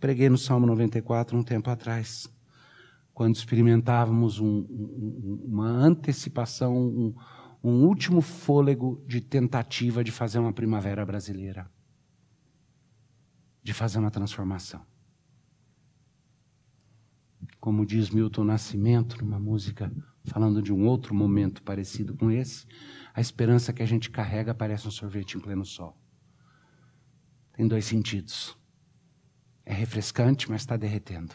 Preguei no Salmo 94 um tempo atrás, quando experimentávamos um, um, uma antecipação, um, um último fôlego de tentativa de fazer uma primavera brasileira, de fazer uma transformação. Como diz Milton Nascimento, numa música falando de um outro momento parecido com esse, a esperança que a gente carrega parece um sorvete em pleno sol. Tem dois sentidos. É refrescante, mas está derretendo.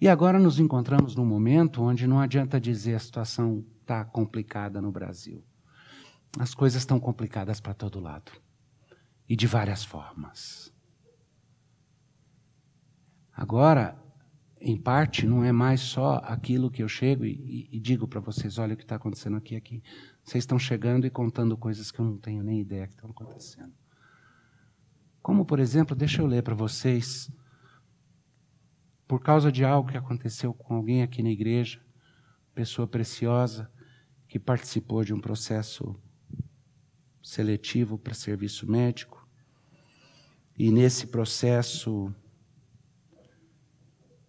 E agora nos encontramos num momento onde não adianta dizer a situação está complicada no Brasil. As coisas estão complicadas para todo lado. E de várias formas. Agora, em parte, não é mais só aquilo que eu chego e, e digo para vocês: olha o que está acontecendo aqui, aqui. Vocês estão chegando e contando coisas que eu não tenho nem ideia que estão acontecendo. Como, por exemplo, deixa eu ler para vocês, por causa de algo que aconteceu com alguém aqui na igreja, pessoa preciosa, que participou de um processo seletivo para serviço médico, e nesse processo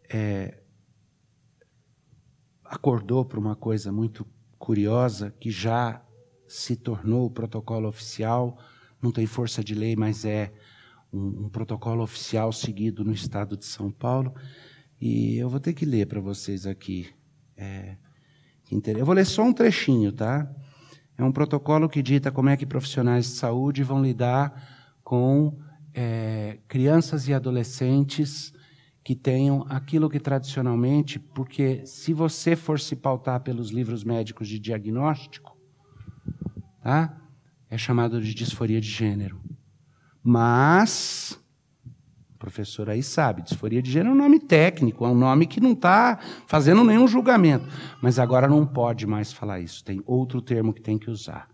é, acordou para uma coisa muito curiosa que já se tornou o protocolo oficial, não tem força de lei, mas é um, um protocolo oficial seguido no estado de São Paulo. E eu vou ter que ler para vocês aqui. É, eu vou ler só um trechinho, tá? É um protocolo que dita como é que profissionais de saúde vão lidar com é, crianças e adolescentes que tenham aquilo que tradicionalmente, porque se você for se pautar pelos livros médicos de diagnóstico, tá? É chamado de disforia de gênero. Mas o professor aí sabe, disforia de gênero é um nome técnico, é um nome que não está fazendo nenhum julgamento. Mas agora não pode mais falar isso, tem outro termo que tem que usar.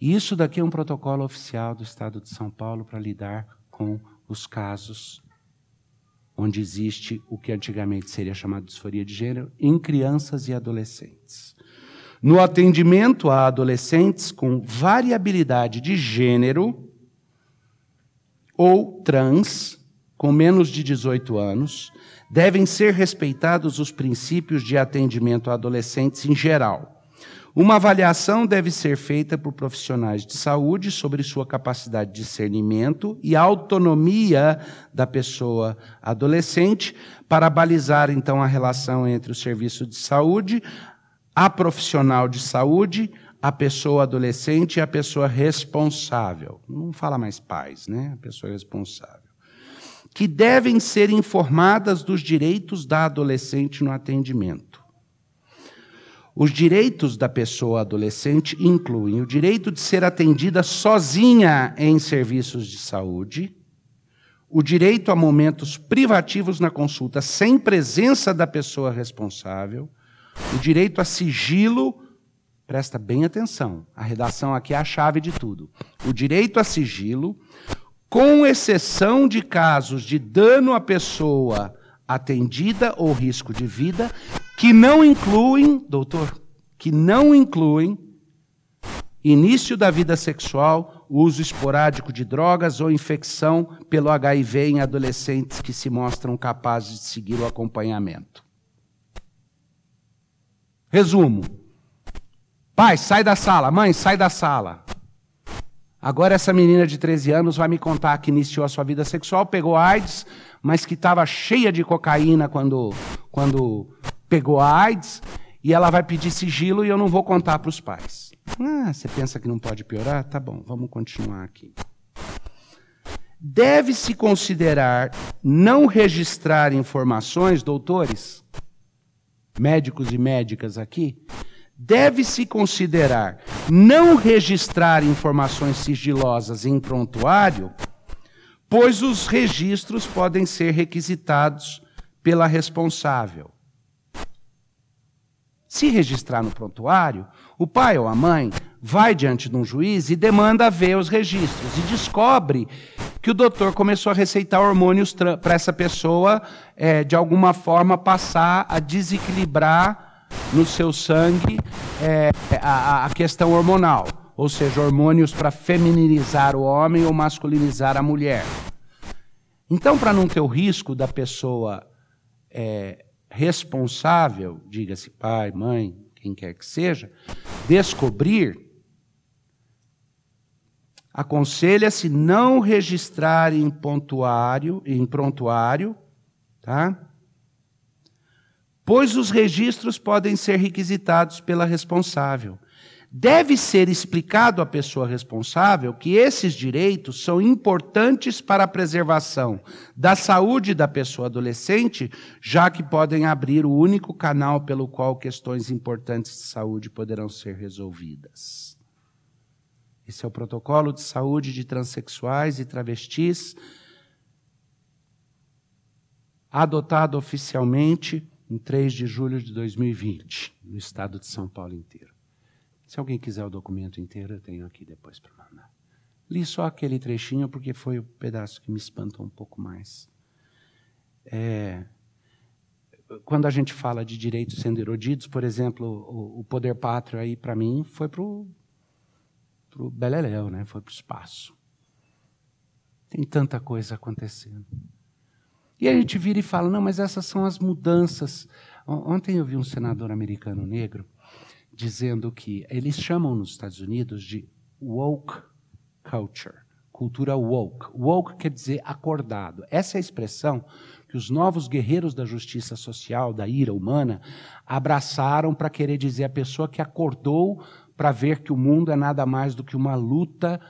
Isso daqui é um protocolo oficial do Estado de São Paulo para lidar com os casos onde existe o que antigamente seria chamado de disforia de gênero, em crianças e adolescentes. No atendimento a adolescentes com variabilidade de gênero ou trans, com menos de 18 anos, devem ser respeitados os princípios de atendimento a adolescentes em geral. Uma avaliação deve ser feita por profissionais de saúde sobre sua capacidade de discernimento e autonomia da pessoa adolescente para balizar então a relação entre o serviço de saúde, a profissional de saúde, a pessoa adolescente e a pessoa responsável. Não fala mais pais, né? A pessoa responsável. Que devem ser informadas dos direitos da adolescente no atendimento os direitos da pessoa adolescente incluem o direito de ser atendida sozinha em serviços de saúde, o direito a momentos privativos na consulta sem presença da pessoa responsável, o direito a sigilo, presta bem atenção, a redação aqui é a chave de tudo. O direito a sigilo, com exceção de casos de dano à pessoa atendida ou risco de vida, que não incluem, doutor, que não incluem início da vida sexual, uso esporádico de drogas ou infecção pelo HIV em adolescentes que se mostram capazes de seguir o acompanhamento. Resumo. Pai, sai da sala. Mãe, sai da sala. Agora essa menina de 13 anos vai me contar que iniciou a sua vida sexual, pegou AIDS, mas que estava cheia de cocaína quando, quando pegou a AIDS e ela vai pedir sigilo e eu não vou contar para os pais. Ah, você pensa que não pode piorar? Tá bom, vamos continuar aqui. Deve-se considerar não registrar informações, doutores, médicos e médicas aqui, deve-se considerar não registrar informações sigilosas em prontuário, pois os registros podem ser requisitados pela responsável. Se registrar no prontuário, o pai ou a mãe vai diante de um juiz e demanda ver os registros e descobre que o doutor começou a receitar hormônios para essa pessoa, é, de alguma forma, passar a desequilibrar no seu sangue é, a, a questão hormonal, ou seja, hormônios para feminilizar o homem ou masculinizar a mulher. Então, para não ter o risco da pessoa é, responsável, diga-se pai, mãe, quem quer que seja, descobrir, aconselha-se não registrar em pontuário, em prontuário, tá? Pois os registros podem ser requisitados pela responsável deve ser explicado à pessoa responsável que esses direitos são importantes para a preservação da saúde da pessoa adolescente, já que podem abrir o único canal pelo qual questões importantes de saúde poderão ser resolvidas. Esse é o protocolo de saúde de transexuais e travestis, adotado oficialmente em 3 de julho de 2020, no estado de São Paulo inteiro. Se alguém quiser o documento inteiro, eu tenho aqui depois para mandar. Li só aquele trechinho porque foi o pedaço que me espantou um pouco mais. É, quando a gente fala de direitos sendo erodidos, por exemplo, o, o poder pátrio aí para mim foi para o Beleléu, né? foi para o espaço. Tem tanta coisa acontecendo. E a gente vira e fala, não, mas essas são as mudanças. Ontem eu vi um senador americano negro dizendo que eles chamam nos Estados Unidos de woke culture, cultura woke. Woke quer dizer acordado. Essa é a expressão que os novos guerreiros da justiça social, da ira humana, abraçaram para querer dizer a pessoa que acordou para ver que o mundo é nada mais do que uma luta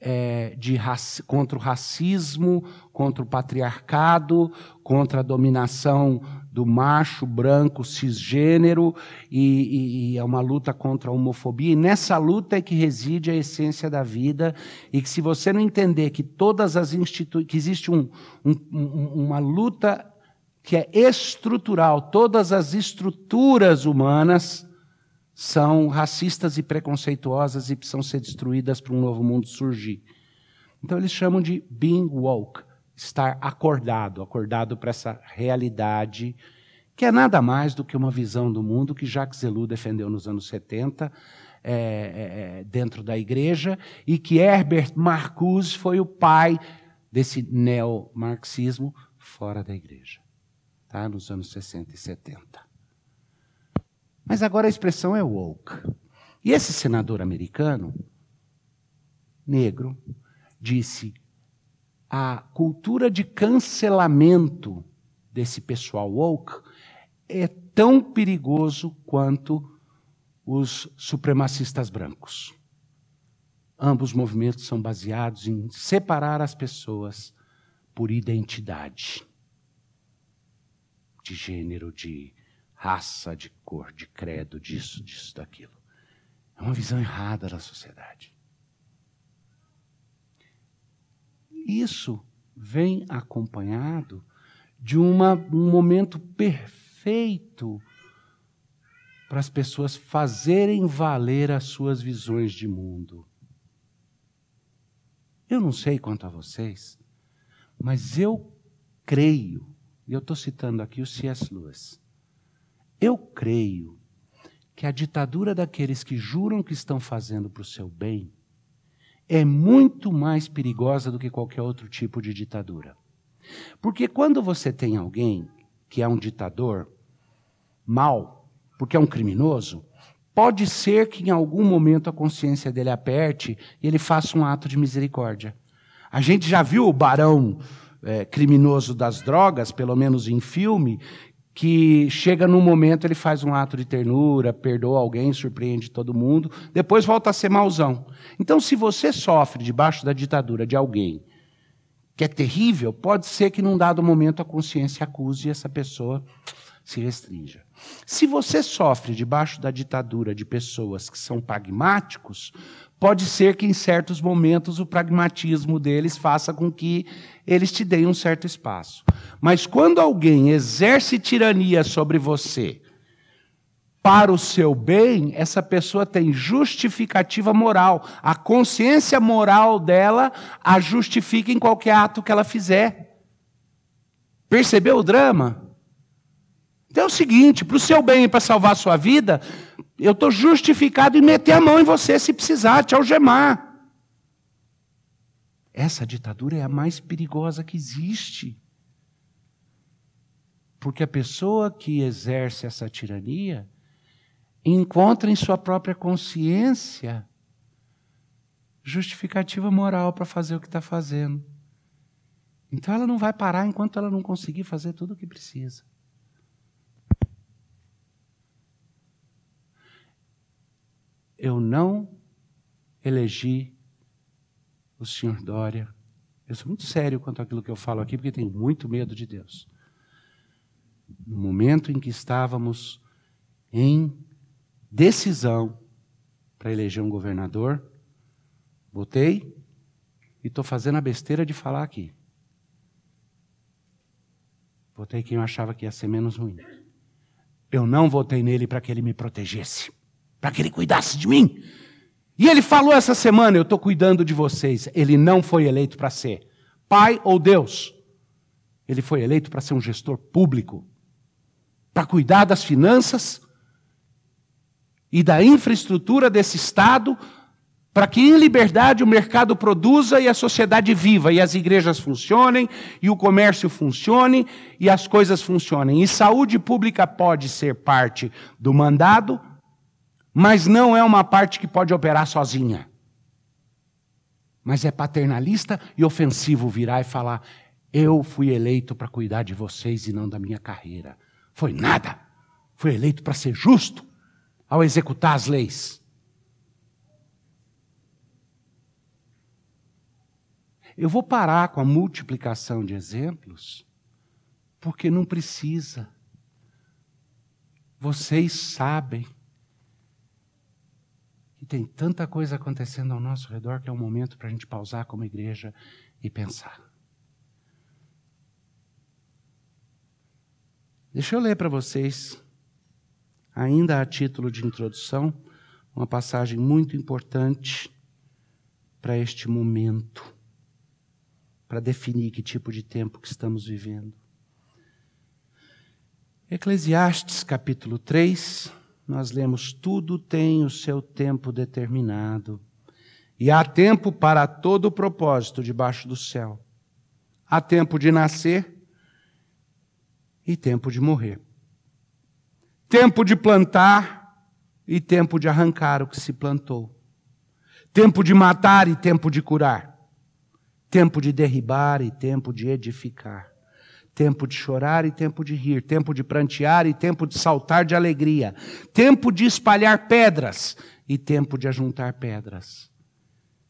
é, de contra o racismo, contra o patriarcado, contra a dominação do macho branco cisgênero e, e, e, é uma luta contra a homofobia. E nessa luta é que reside a essência da vida e que se você não entender que todas as instituições, que existe um, um, uma luta que é estrutural, todas as estruturas humanas são racistas e preconceituosas e precisam ser destruídas para um novo mundo surgir. Então eles chamam de being woke estar acordado, acordado para essa realidade, que é nada mais do que uma visão do mundo que Jacques Ellul defendeu nos anos 70, é, é, é, dentro da igreja, e que Herbert Marcuse foi o pai desse neomarxismo fora da igreja, tá? nos anos 60 e 70. Mas agora a expressão é woke. E esse senador americano, negro, disse: a cultura de cancelamento desse pessoal woke é tão perigoso quanto os supremacistas brancos. Ambos movimentos são baseados em separar as pessoas por identidade de gênero, de raça, de cor, de credo, disso, disso, daquilo. É uma visão errada da sociedade. Isso vem acompanhado de uma, um momento perfeito para as pessoas fazerem valer as suas visões de mundo. Eu não sei quanto a vocês, mas eu creio, e eu estou citando aqui o C.S. Lewis, eu creio que a ditadura daqueles que juram que estão fazendo para o seu bem é muito mais perigosa do que qualquer outro tipo de ditadura. Porque quando você tem alguém que é um ditador mal, porque é um criminoso, pode ser que em algum momento a consciência dele aperte e ele faça um ato de misericórdia. A gente já viu o barão é, criminoso das drogas, pelo menos em filme, que chega num momento ele faz um ato de ternura, perdoa alguém, surpreende todo mundo, depois volta a ser mauzão. Então, se você sofre debaixo da ditadura de alguém que é terrível, pode ser que num dado momento a consciência acuse e essa pessoa se restrinja. Se você sofre debaixo da ditadura de pessoas que são pragmáticos, pode ser que em certos momentos o pragmatismo deles faça com que eles te deem um certo espaço. Mas quando alguém exerce tirania sobre você para o seu bem, essa pessoa tem justificativa moral. A consciência moral dela a justifica em qualquer ato que ela fizer. Percebeu o drama? Então é o seguinte: para o seu bem e para salvar a sua vida, eu estou justificado em meter a mão em você se precisar, te algemar. essa ditadura é a mais perigosa que existe. Porque a pessoa que exerce essa tirania encontra em sua própria consciência justificativa moral para fazer o que está fazendo. Então ela não vai parar enquanto ela não conseguir fazer tudo o que precisa. Eu não elegi o senhor Dória. Eu sou muito sério quanto àquilo que eu falo aqui, porque tenho muito medo de Deus no momento em que estávamos em decisão para eleger um governador, votei e estou fazendo a besteira de falar aqui. Votei quem eu achava que ia ser menos ruim. Eu não votei nele para que ele me protegesse, para que ele cuidasse de mim. E ele falou essa semana: Eu estou cuidando de vocês. Ele não foi eleito para ser pai ou Deus. Ele foi eleito para ser um gestor público para cuidar das finanças e da infraestrutura desse Estado, para que em liberdade o mercado produza e a sociedade viva, e as igrejas funcionem, e o comércio funcione, e as coisas funcionem. E saúde pública pode ser parte do mandado, mas não é uma parte que pode operar sozinha. Mas é paternalista e ofensivo virar e falar: eu fui eleito para cuidar de vocês e não da minha carreira. Foi nada. Foi eleito para ser justo ao executar as leis. Eu vou parar com a multiplicação de exemplos, porque não precisa. Vocês sabem tem tanta coisa acontecendo ao nosso redor que é um momento para a gente pausar como igreja e pensar. Deixa eu ler para vocês, ainda a título de introdução, uma passagem muito importante para este momento, para definir que tipo de tempo que estamos vivendo. Eclesiastes capítulo 3, nós lemos: tudo tem o seu tempo determinado, e há tempo para todo o propósito debaixo do céu. Há tempo de nascer e tempo de morrer. Tempo de plantar e tempo de arrancar o que se plantou. Tempo de matar e tempo de curar. Tempo de derribar e tempo de edificar. Tempo de chorar e tempo de rir. Tempo de prantear e tempo de saltar de alegria. Tempo de espalhar pedras e tempo de ajuntar pedras.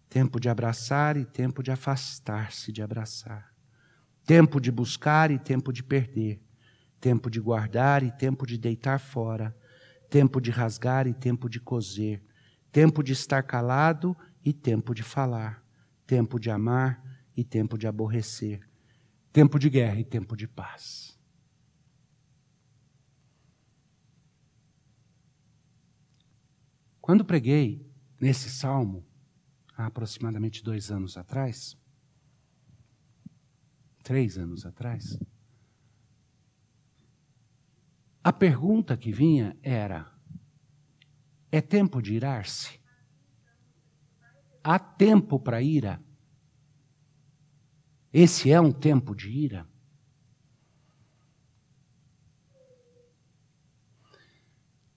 Tempo de abraçar e tempo de afastar-se de abraçar. Tempo de buscar e tempo de perder tempo de guardar e tempo de deitar fora, tempo de rasgar e tempo de coser, tempo de estar calado e tempo de falar, tempo de amar e tempo de aborrecer, tempo de guerra e tempo de paz. Quando preguei nesse salmo, há aproximadamente dois anos atrás, três anos atrás, a pergunta que vinha era: é tempo de irar-se? Há tempo para ira? Esse é um tempo de ira?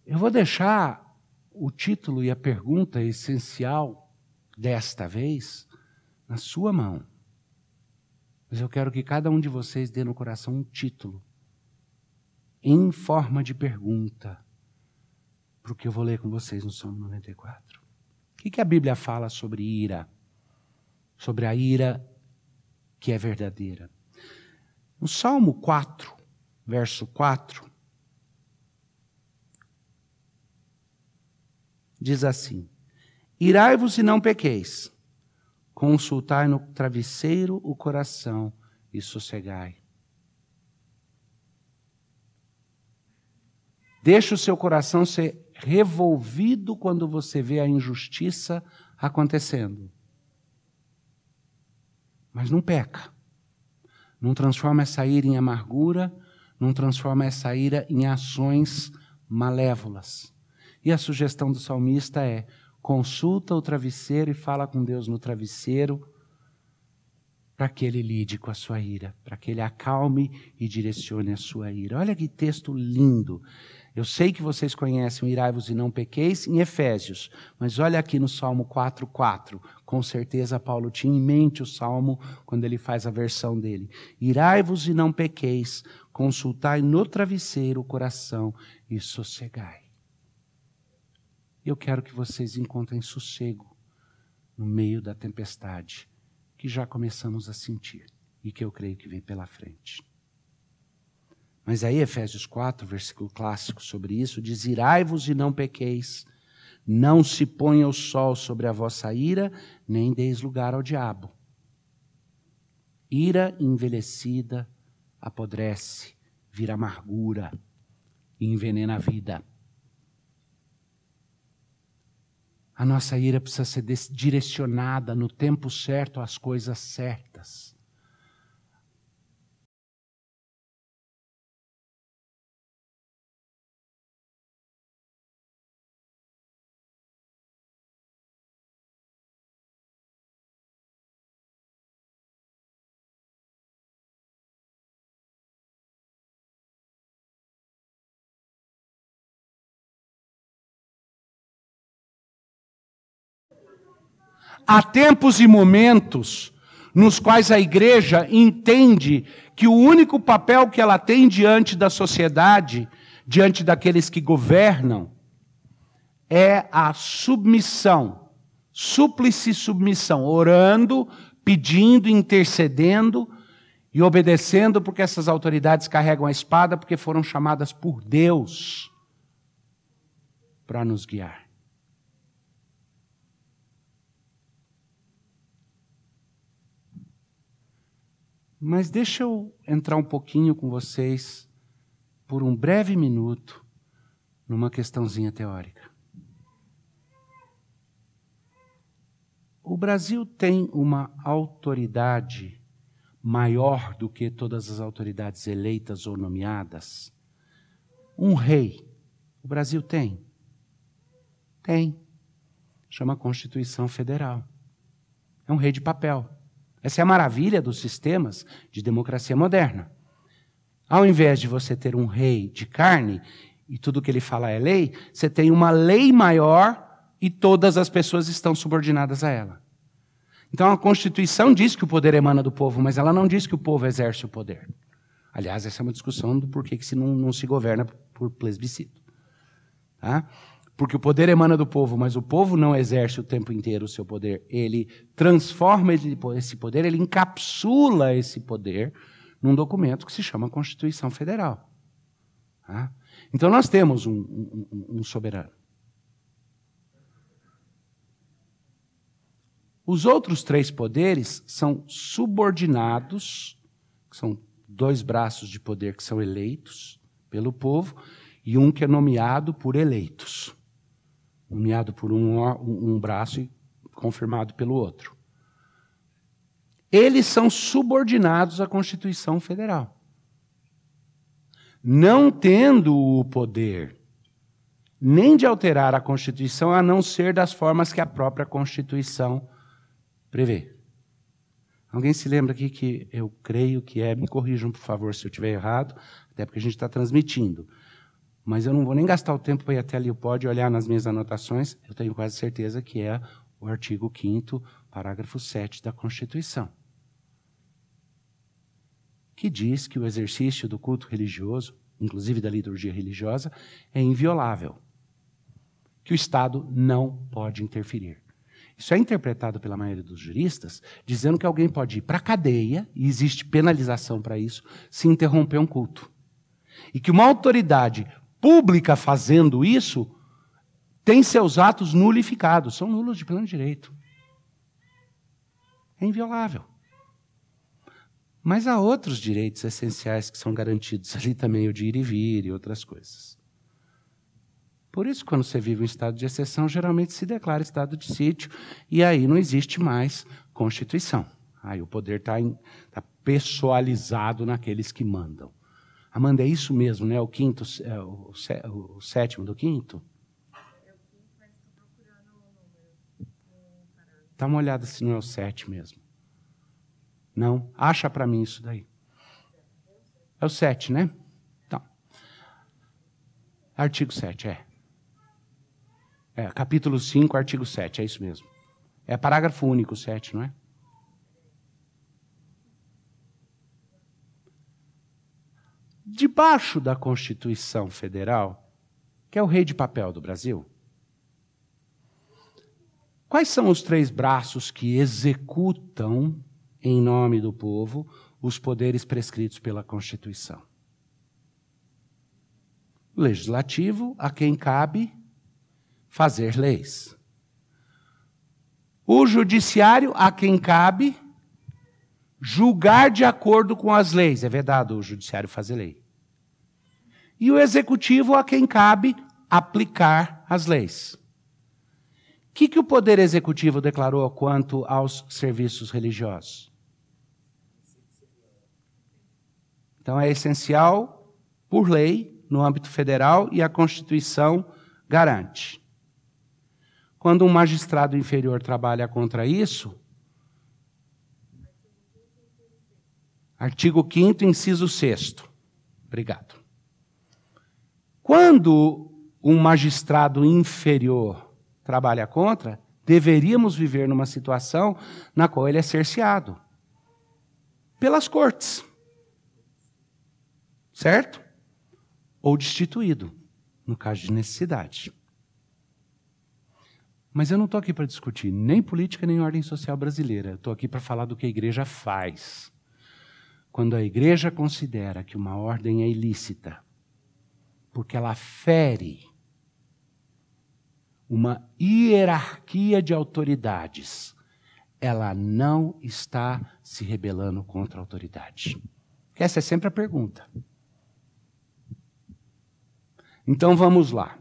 Eu vou deixar o título e a pergunta essencial desta vez na sua mão. Mas eu quero que cada um de vocês dê no coração um título em forma de pergunta para o que eu vou ler com vocês no Salmo 94. O que, a Bíblia fala sobre ira? Sobre a ira que é verdadeira. No Salmo 4, verso 4, diz assim: Irai-vos e não pequeis, consultai no travesseiro o coração e sossegai. Deixa o seu coração ser revolvido quando você vê a injustiça acontecendo. Mas não peca. Não transforma essa ira em amargura, não transforma essa ira em ações malévolas. E a sugestão do salmista é: consulta o travesseiro e fala com Deus no travesseiro, para que ele lide com a sua ira, para que ele acalme e direcione a sua ira. Olha que texto lindo. Eu sei que vocês conhecem irai-vos e não pequeis em Efésios, mas olha aqui no Salmo 4:4. Com certeza Paulo tinha em mente o salmo quando ele faz a versão dele. Irai-vos e não pequeis, consultai no travesseiro o coração e sossegai. Eu quero que vocês encontrem sossego no meio da tempestade que já começamos a sentir e que eu creio que vem pela frente. Mas aí, Efésios 4, versículo clássico sobre isso, diz: Irai-vos e não pequeis, não se ponha o sol sobre a vossa ira, nem deis lugar ao diabo. Ira envelhecida apodrece, vira amargura e envenena a vida. A nossa ira precisa ser direcionada no tempo certo às coisas certas. Há tempos e momentos nos quais a igreja entende que o único papel que ela tem diante da sociedade, diante daqueles que governam, é a submissão, súplice submissão, orando, pedindo, intercedendo e obedecendo, porque essas autoridades carregam a espada, porque foram chamadas por Deus para nos guiar. Mas deixa eu entrar um pouquinho com vocês, por um breve minuto, numa questãozinha teórica. O Brasil tem uma autoridade maior do que todas as autoridades eleitas ou nomeadas? Um rei. O Brasil tem? Tem. Chama Constituição Federal. É um rei de papel. Essa é a maravilha dos sistemas de democracia moderna. Ao invés de você ter um rei de carne e tudo que ele fala é lei, você tem uma lei maior e todas as pessoas estão subordinadas a ela. Então a Constituição diz que o poder emana do povo, mas ela não diz que o povo exerce o poder. Aliás, essa é uma discussão do porquê que se não, não se governa por plebiscito. Tá? Porque o poder emana do povo, mas o povo não exerce o tempo inteiro o seu poder. Ele transforma esse poder, ele encapsula esse poder num documento que se chama Constituição Federal. Tá? Então nós temos um, um, um soberano. Os outros três poderes são subordinados, são dois braços de poder que são eleitos pelo povo, e um que é nomeado por eleitos nomeado por um, um braço e confirmado pelo outro. Eles são subordinados à Constituição Federal. Não tendo o poder nem de alterar a Constituição, a não ser das formas que a própria Constituição prevê. Alguém se lembra aqui que eu creio que é, me corrijam, por favor, se eu estiver errado, até porque a gente está transmitindo. Mas eu não vou nem gastar o tempo para ir até ali o pódio olhar nas minhas anotações, eu tenho quase certeza que é o artigo 5 parágrafo 7 da Constituição. Que diz que o exercício do culto religioso, inclusive da liturgia religiosa, é inviolável. Que o Estado não pode interferir. Isso é interpretado pela maioria dos juristas, dizendo que alguém pode ir para a cadeia, e existe penalização para isso, se interromper um culto. E que uma autoridade pública fazendo isso, tem seus atos nulificados, são nulos de pleno direito. É inviolável. Mas há outros direitos essenciais que são garantidos ali também, o de ir e vir e outras coisas. Por isso, quando você vive um estado de exceção, geralmente se declara estado de sítio, e aí não existe mais Constituição. Aí o poder está tá pessoalizado naqueles que mandam. Amanda, é isso mesmo, né? O quinto, é, o, o, sétimo do quinto? Dá uma olhada se não é o sete mesmo. Não? Acha para mim isso daí. É o 7, né? Então. Artigo 7, é. É, capítulo 5, artigo 7, é isso mesmo. É parágrafo único, 7, não é? Debaixo da Constituição Federal, que é o rei de papel do Brasil, quais são os três braços que executam, em nome do povo, os poderes prescritos pela Constituição? Legislativo, a quem cabe fazer leis. O judiciário, a quem cabe julgar de acordo com as leis. É verdade, o judiciário fazer lei. E o executivo, a quem cabe aplicar as leis. O que, que o Poder Executivo declarou quanto aos serviços religiosos? Então é essencial, por lei, no âmbito federal, e a Constituição garante. Quando um magistrado inferior trabalha contra isso, artigo 5, inciso 6. Obrigado. Quando um magistrado inferior trabalha contra, deveríamos viver numa situação na qual ele é cerceado pelas cortes. Certo? Ou destituído, no caso de necessidade. Mas eu não estou aqui para discutir nem política nem ordem social brasileira. Estou aqui para falar do que a igreja faz. Quando a igreja considera que uma ordem é ilícita, porque ela fere uma hierarquia de autoridades, ela não está se rebelando contra a autoridade. Essa é sempre a pergunta. Então vamos lá.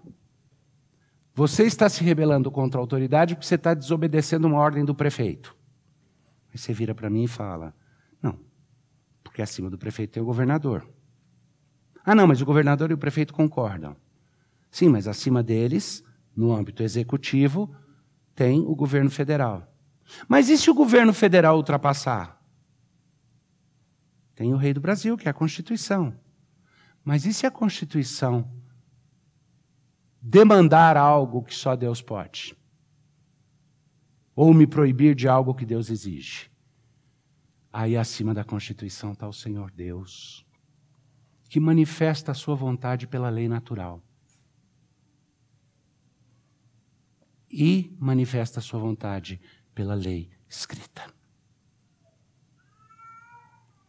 Você está se rebelando contra a autoridade porque você está desobedecendo uma ordem do prefeito. Aí você vira para mim e fala: Não, porque acima do prefeito tem o governador. Ah, não, mas o governador e o prefeito concordam. Sim, mas acima deles, no âmbito executivo, tem o governo federal. Mas e se o governo federal ultrapassar? Tem o rei do Brasil, que é a Constituição. Mas e se a Constituição demandar algo que só Deus pode. Ou me proibir de algo que Deus exige. Aí acima da Constituição está o Senhor Deus, que manifesta a sua vontade pela lei natural. E manifesta a sua vontade pela lei escrita.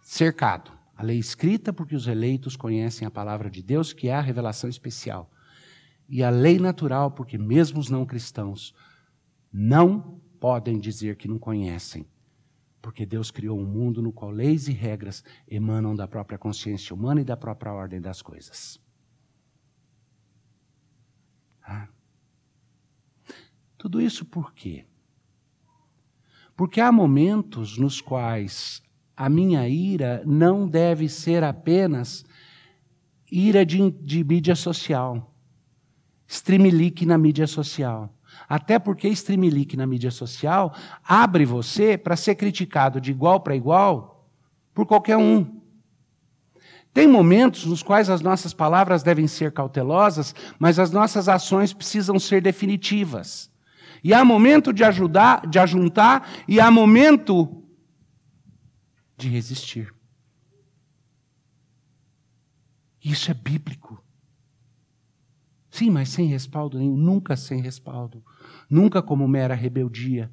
Cercado. A lei escrita, porque os eleitos conhecem a palavra de Deus, que é a revelação especial e a lei natural, porque mesmo os não cristãos não podem dizer que não conhecem, porque Deus criou um mundo no qual leis e regras emanam da própria consciência humana e da própria ordem das coisas. Ah. Tudo isso por quê? Porque há momentos nos quais a minha ira não deve ser apenas ira de, de mídia social streamlink na mídia social. Até porque streamlink na mídia social abre você para ser criticado de igual para igual por qualquer um. Tem momentos nos quais as nossas palavras devem ser cautelosas, mas as nossas ações precisam ser definitivas. E há momento de ajudar, de ajuntar, e há momento de resistir. Isso é bíblico. Sim, mas sem respaldo nenhum, nunca sem respaldo, nunca como mera rebeldia,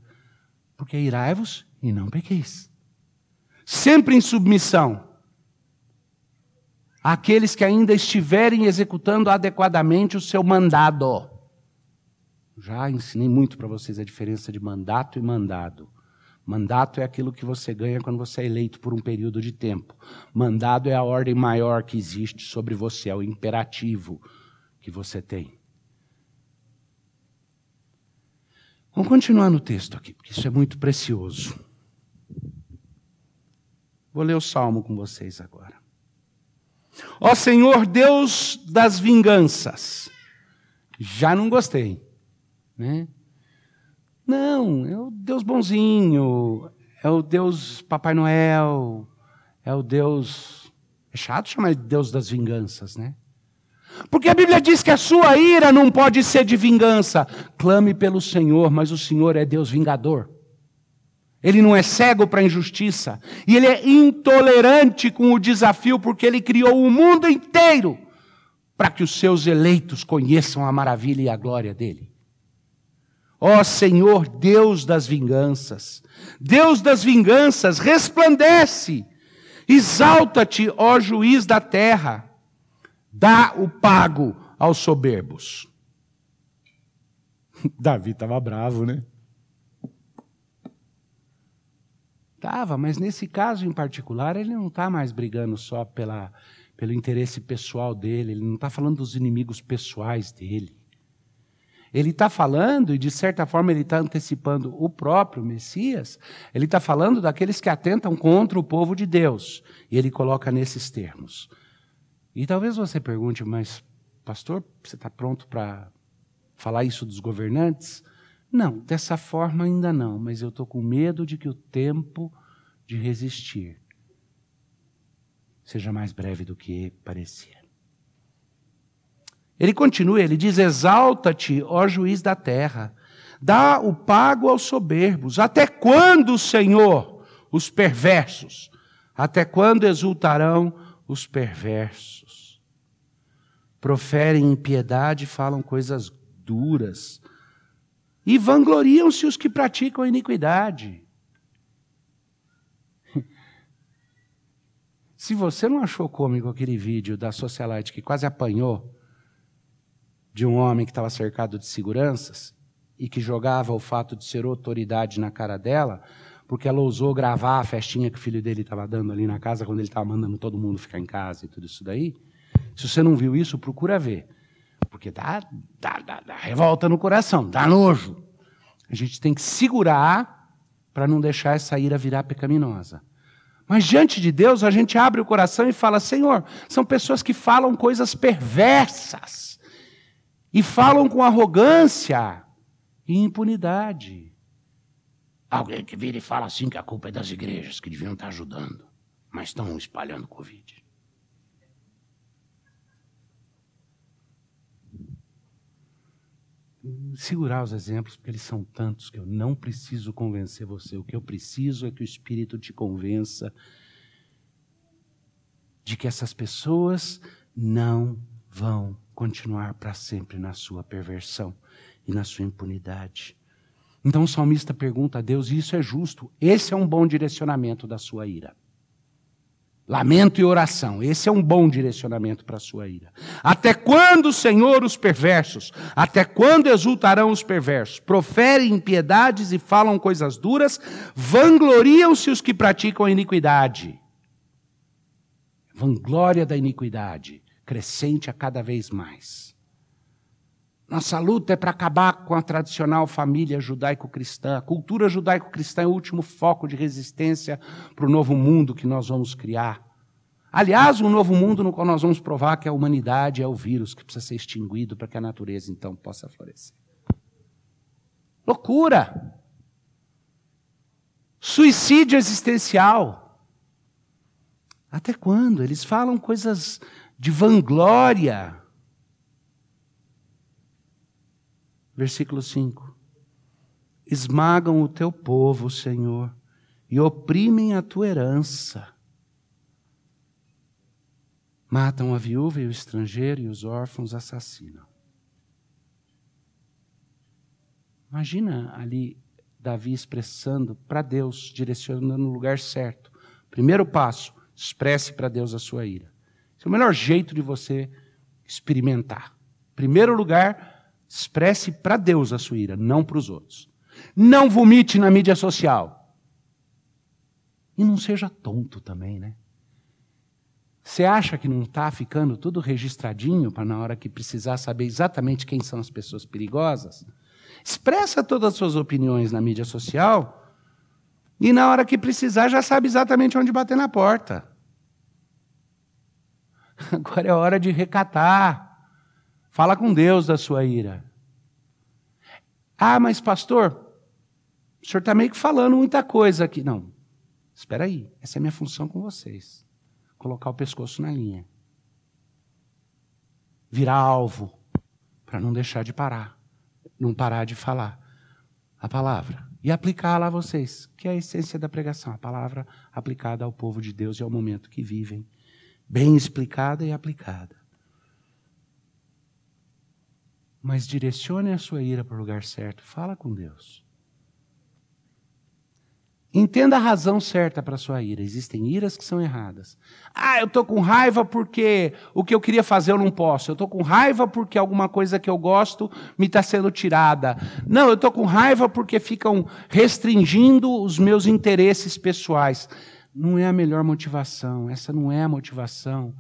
porque irai-vos e não pequeis. Sempre em submissão àqueles que ainda estiverem executando adequadamente o seu mandado. Já ensinei muito para vocês a diferença de mandato e mandado. Mandato é aquilo que você ganha quando você é eleito por um período de tempo. Mandado é a ordem maior que existe sobre você, é o imperativo que você tem. Vamos continuar no texto aqui, porque isso é muito precioso. Vou ler o salmo com vocês agora. Ó Senhor Deus das vinganças. Já não gostei, né? Não, é o Deus bonzinho, é o Deus Papai Noel, é o Deus. É chato chamar de Deus das vinganças, né? Porque a Bíblia diz que a sua ira não pode ser de vingança. Clame pelo Senhor, mas o Senhor é Deus vingador. Ele não é cego para a injustiça. E ele é intolerante com o desafio, porque ele criou o mundo inteiro para que os seus eleitos conheçam a maravilha e a glória dele. Ó Senhor, Deus das vinganças, Deus das vinganças, resplandece, exalta-te, ó juiz da terra, dá o pago aos soberbos. Davi estava bravo, né? Estava, mas nesse caso em particular, ele não está mais brigando só pela, pelo interesse pessoal dele, ele não está falando dos inimigos pessoais dele. Ele está falando, e de certa forma ele está antecipando o próprio Messias, ele está falando daqueles que atentam contra o povo de Deus. E ele coloca nesses termos. E talvez você pergunte, mas, pastor, você está pronto para falar isso dos governantes? Não, dessa forma ainda não, mas eu estou com medo de que o tempo de resistir seja mais breve do que parecia. Ele continua, ele diz: Exalta-te, ó juiz da terra, dá o pago aos soberbos. Até quando, Senhor, os perversos? Até quando exultarão os perversos? Proferem impiedade, falam coisas duras, e vangloriam-se os que praticam iniquidade. Se você não achou cômico aquele vídeo da socialite que quase apanhou, de um homem que estava cercado de seguranças e que jogava o fato de ser autoridade na cara dela, porque ela ousou gravar a festinha que o filho dele estava dando ali na casa quando ele estava mandando todo mundo ficar em casa e tudo isso daí. Se você não viu isso, procura ver. Porque dá, dá, dá, dá revolta no coração, dá nojo. A gente tem que segurar para não deixar essa ira virar pecaminosa. Mas diante de Deus, a gente abre o coração e fala: Senhor, são pessoas que falam coisas perversas e falam com arrogância e impunidade. Alguém que vira e fala assim que a culpa é das igrejas, que deviam estar ajudando, mas estão espalhando Covid. Segurar os exemplos, porque eles são tantos que eu não preciso convencer você. O que eu preciso é que o Espírito te convença de que essas pessoas não vão continuar para sempre na sua perversão e na sua impunidade. Então o salmista pergunta a Deus, e isso é justo, esse é um bom direcionamento da sua ira. Lamento e oração, esse é um bom direcionamento para a sua ira. Até quando, Senhor, os perversos? Até quando exultarão os perversos? Proferem impiedades e falam coisas duras, vangloriam-se os que praticam a iniquidade. Vanglória da iniquidade crescente a cada vez mais. Nossa luta é para acabar com a tradicional família judaico-cristã. A cultura judaico-cristã é o último foco de resistência para o novo mundo que nós vamos criar. Aliás, um novo mundo no qual nós vamos provar que a humanidade é o vírus que precisa ser extinguido para que a natureza então possa florescer. Loucura! Suicídio existencial. Até quando? Eles falam coisas de vanglória. Versículo 5: Esmagam o teu povo, Senhor, e oprimem a tua herança. Matam a viúva e o estrangeiro, e os órfãos assassinam. Imagina ali Davi expressando para Deus, direcionando no lugar certo. Primeiro passo, expresse para Deus a sua ira. Esse é o melhor jeito de você experimentar. Primeiro lugar, expresse para Deus a sua ira, não para os outros. Não vomite na mídia social. E não seja tonto também, né? Você acha que não está ficando tudo registradinho para na hora que precisar saber exatamente quem são as pessoas perigosas? Expressa todas as suas opiniões na mídia social e na hora que precisar já sabe exatamente onde bater na porta. Agora é hora de recatar. Fala com Deus da sua ira. Ah, mas pastor, O senhor está meio que falando muita coisa aqui. Não, espera aí, essa é a minha função com vocês. Colocar o pescoço na linha. Virar alvo, para não deixar de parar. Não parar de falar a palavra. E aplicar lá vocês, que é a essência da pregação, a palavra aplicada ao povo de Deus e ao momento que vivem. Bem explicada e aplicada. Mas direcione a sua ira para o lugar certo. Fala com Deus. Entenda a razão certa para a sua ira. Existem iras que são erradas. Ah, eu estou com raiva porque o que eu queria fazer eu não posso. Eu estou com raiva porque alguma coisa que eu gosto me está sendo tirada. Não, eu estou com raiva porque ficam restringindo os meus interesses pessoais. Não é a melhor motivação. Essa não é a motivação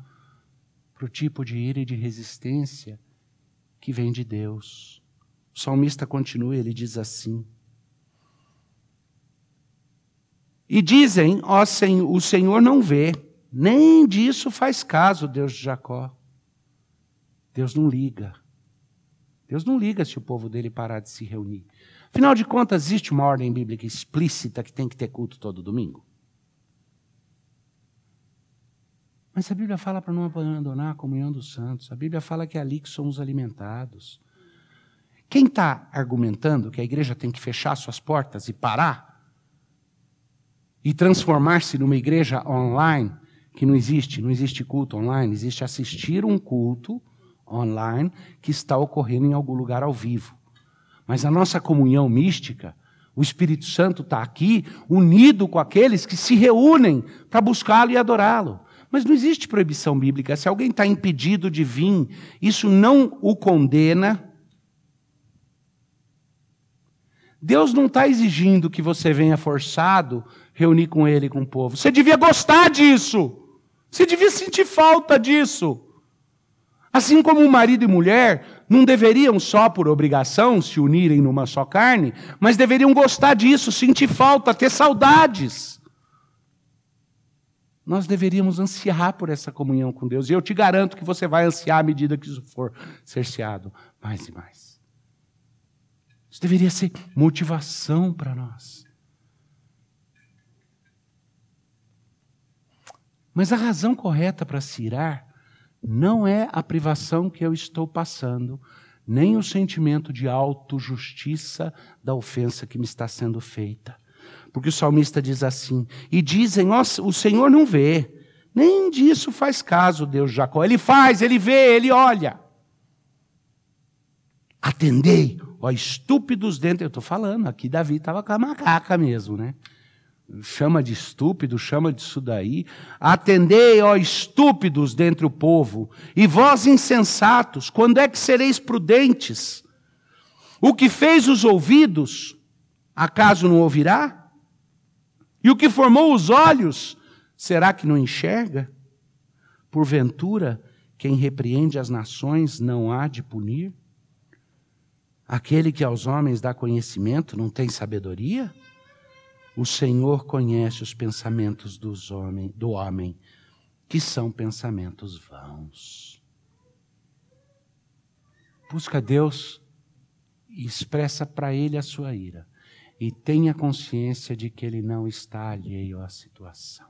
para o tipo de ira e de resistência que vem de Deus. O salmista continua, ele diz assim. E dizem, ó Senhor, o Senhor não vê, nem disso faz caso Deus de Jacó. Deus não liga. Deus não liga se o povo dele parar de se reunir. Afinal de contas, existe uma ordem bíblica explícita que tem que ter culto todo domingo? Mas a Bíblia fala para não abandonar a comunhão dos santos. A Bíblia fala que é ali que somos alimentados. Quem está argumentando que a igreja tem que fechar suas portas e parar e transformar-se numa igreja online, que não existe, não existe culto online, existe assistir um culto online que está ocorrendo em algum lugar ao vivo. Mas a nossa comunhão mística, o Espírito Santo está aqui, unido com aqueles que se reúnem para buscá-lo e adorá-lo. Mas não existe proibição bíblica. Se alguém está impedido de vir, isso não o condena. Deus não está exigindo que você venha forçado reunir com ele e com o povo. Você devia gostar disso. Você devia sentir falta disso. Assim como marido e mulher não deveriam só por obrigação se unirem numa só carne, mas deveriam gostar disso, sentir falta, ter saudades. Nós deveríamos ansiar por essa comunhão com Deus. E eu te garanto que você vai ansiar à medida que isso for cerceado mais e mais. Isso deveria ser motivação para nós. Mas a razão correta para se irar não é a privação que eu estou passando, nem o sentimento de autojustiça da ofensa que me está sendo feita. Porque o salmista diz assim: E dizem, oh, o Senhor não vê, nem disso faz caso Deus Jacó. Ele faz, ele vê, ele olha. Atendei, ó estúpidos dentro. Eu estou falando, aqui Davi estava com a macaca mesmo, né? chama de estúpido, chama disso daí. Atendei, ó estúpidos dentre o povo, e vós insensatos, quando é que sereis prudentes? O que fez os ouvidos, acaso não ouvirá? E o que formou os olhos, será que não enxerga? Porventura, quem repreende as nações não há de punir? Aquele que aos homens dá conhecimento não tem sabedoria? O Senhor conhece os pensamentos dos do homem, que são pensamentos vãos. Busca Deus e expressa para Ele a sua ira. E tenha consciência de que Ele não está alheio à situação.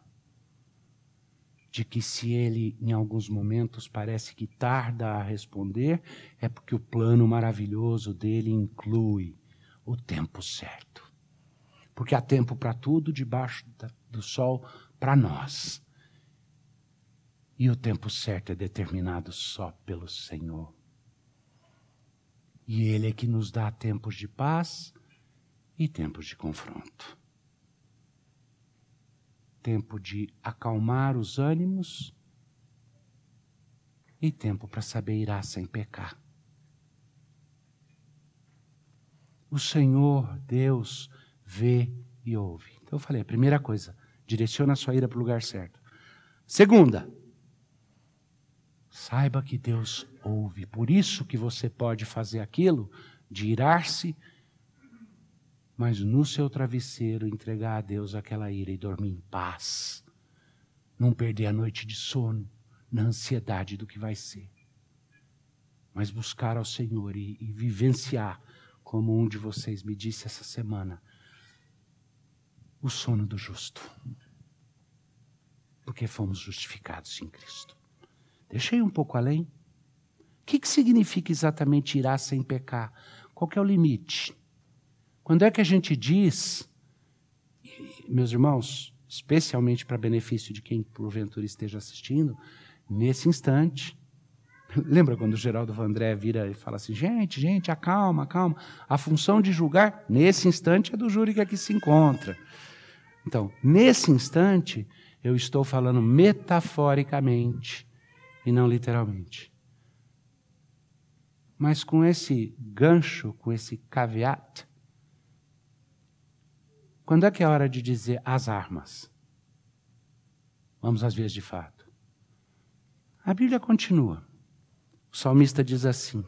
De que se Ele, em alguns momentos, parece que tarda a responder, é porque o plano maravilhoso dele inclui o tempo certo porque há tempo para tudo debaixo do sol para nós. E o tempo certo é determinado só pelo Senhor. E Ele é que nos dá tempos de paz e tempos de confronto. Tempo de acalmar os ânimos e tempo para saber irar sem pecar. O Senhor, Deus, vê e ouve. Então eu falei, a primeira coisa, direciona a sua ira para o lugar certo. Segunda, saiba que Deus ouve. Por isso que você pode fazer aquilo de irar-se, mas no seu travesseiro entregar a Deus aquela ira e dormir em paz. Não perder a noite de sono na ansiedade do que vai ser. Mas buscar ao Senhor e, e vivenciar, como um de vocês me disse essa semana, o sono do justo. Porque fomos justificados em Cristo. Deixei um pouco além. O que, que significa exatamente irá sem pecar? Qual é o limite? Quando é que a gente diz, meus irmãos, especialmente para benefício de quem porventura esteja assistindo, nesse instante. Lembra quando o Geraldo Vandré vira e fala assim: gente, gente, acalma, acalma. A função de julgar, nesse instante, é do júri que aqui se encontra. Então, nesse instante, eu estou falando metaforicamente e não literalmente. Mas com esse gancho, com esse caveat, quando é que é hora de dizer as armas? Vamos às vezes de fato. A Bíblia continua. O salmista diz assim: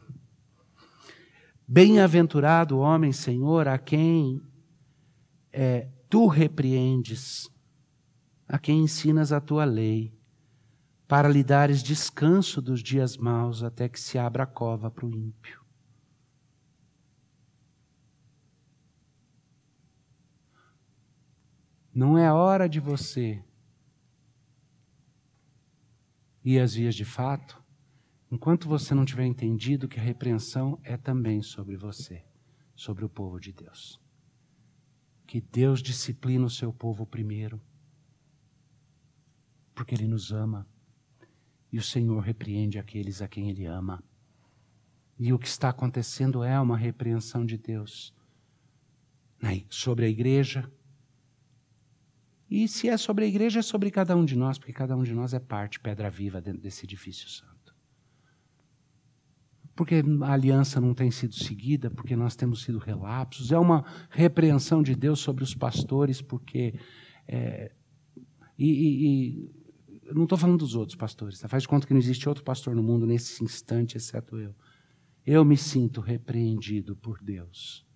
Bem-aventurado o homem, Senhor, a quem é, tu repreendes, a quem ensinas a tua lei, para lhe dares descanso dos dias maus até que se abra a cova para o ímpio. Não é hora de você ir às vias de fato, enquanto você não tiver entendido que a repreensão é também sobre você, sobre o povo de Deus que Deus disciplina o seu povo primeiro, porque Ele nos ama, e o Senhor repreende aqueles a quem Ele ama. E o que está acontecendo é uma repreensão de Deus né, sobre a igreja. E se é sobre a igreja, é sobre cada um de nós, porque cada um de nós é parte, pedra viva dentro desse edifício santo porque a aliança não tem sido seguida, porque nós temos sido relapsos. É uma repreensão de Deus sobre os pastores, porque. É, e, e, e não estou falando dos outros pastores, tá? faz de conta que não existe outro pastor no mundo nesse instante, exceto eu. Eu me sinto repreendido por Deus.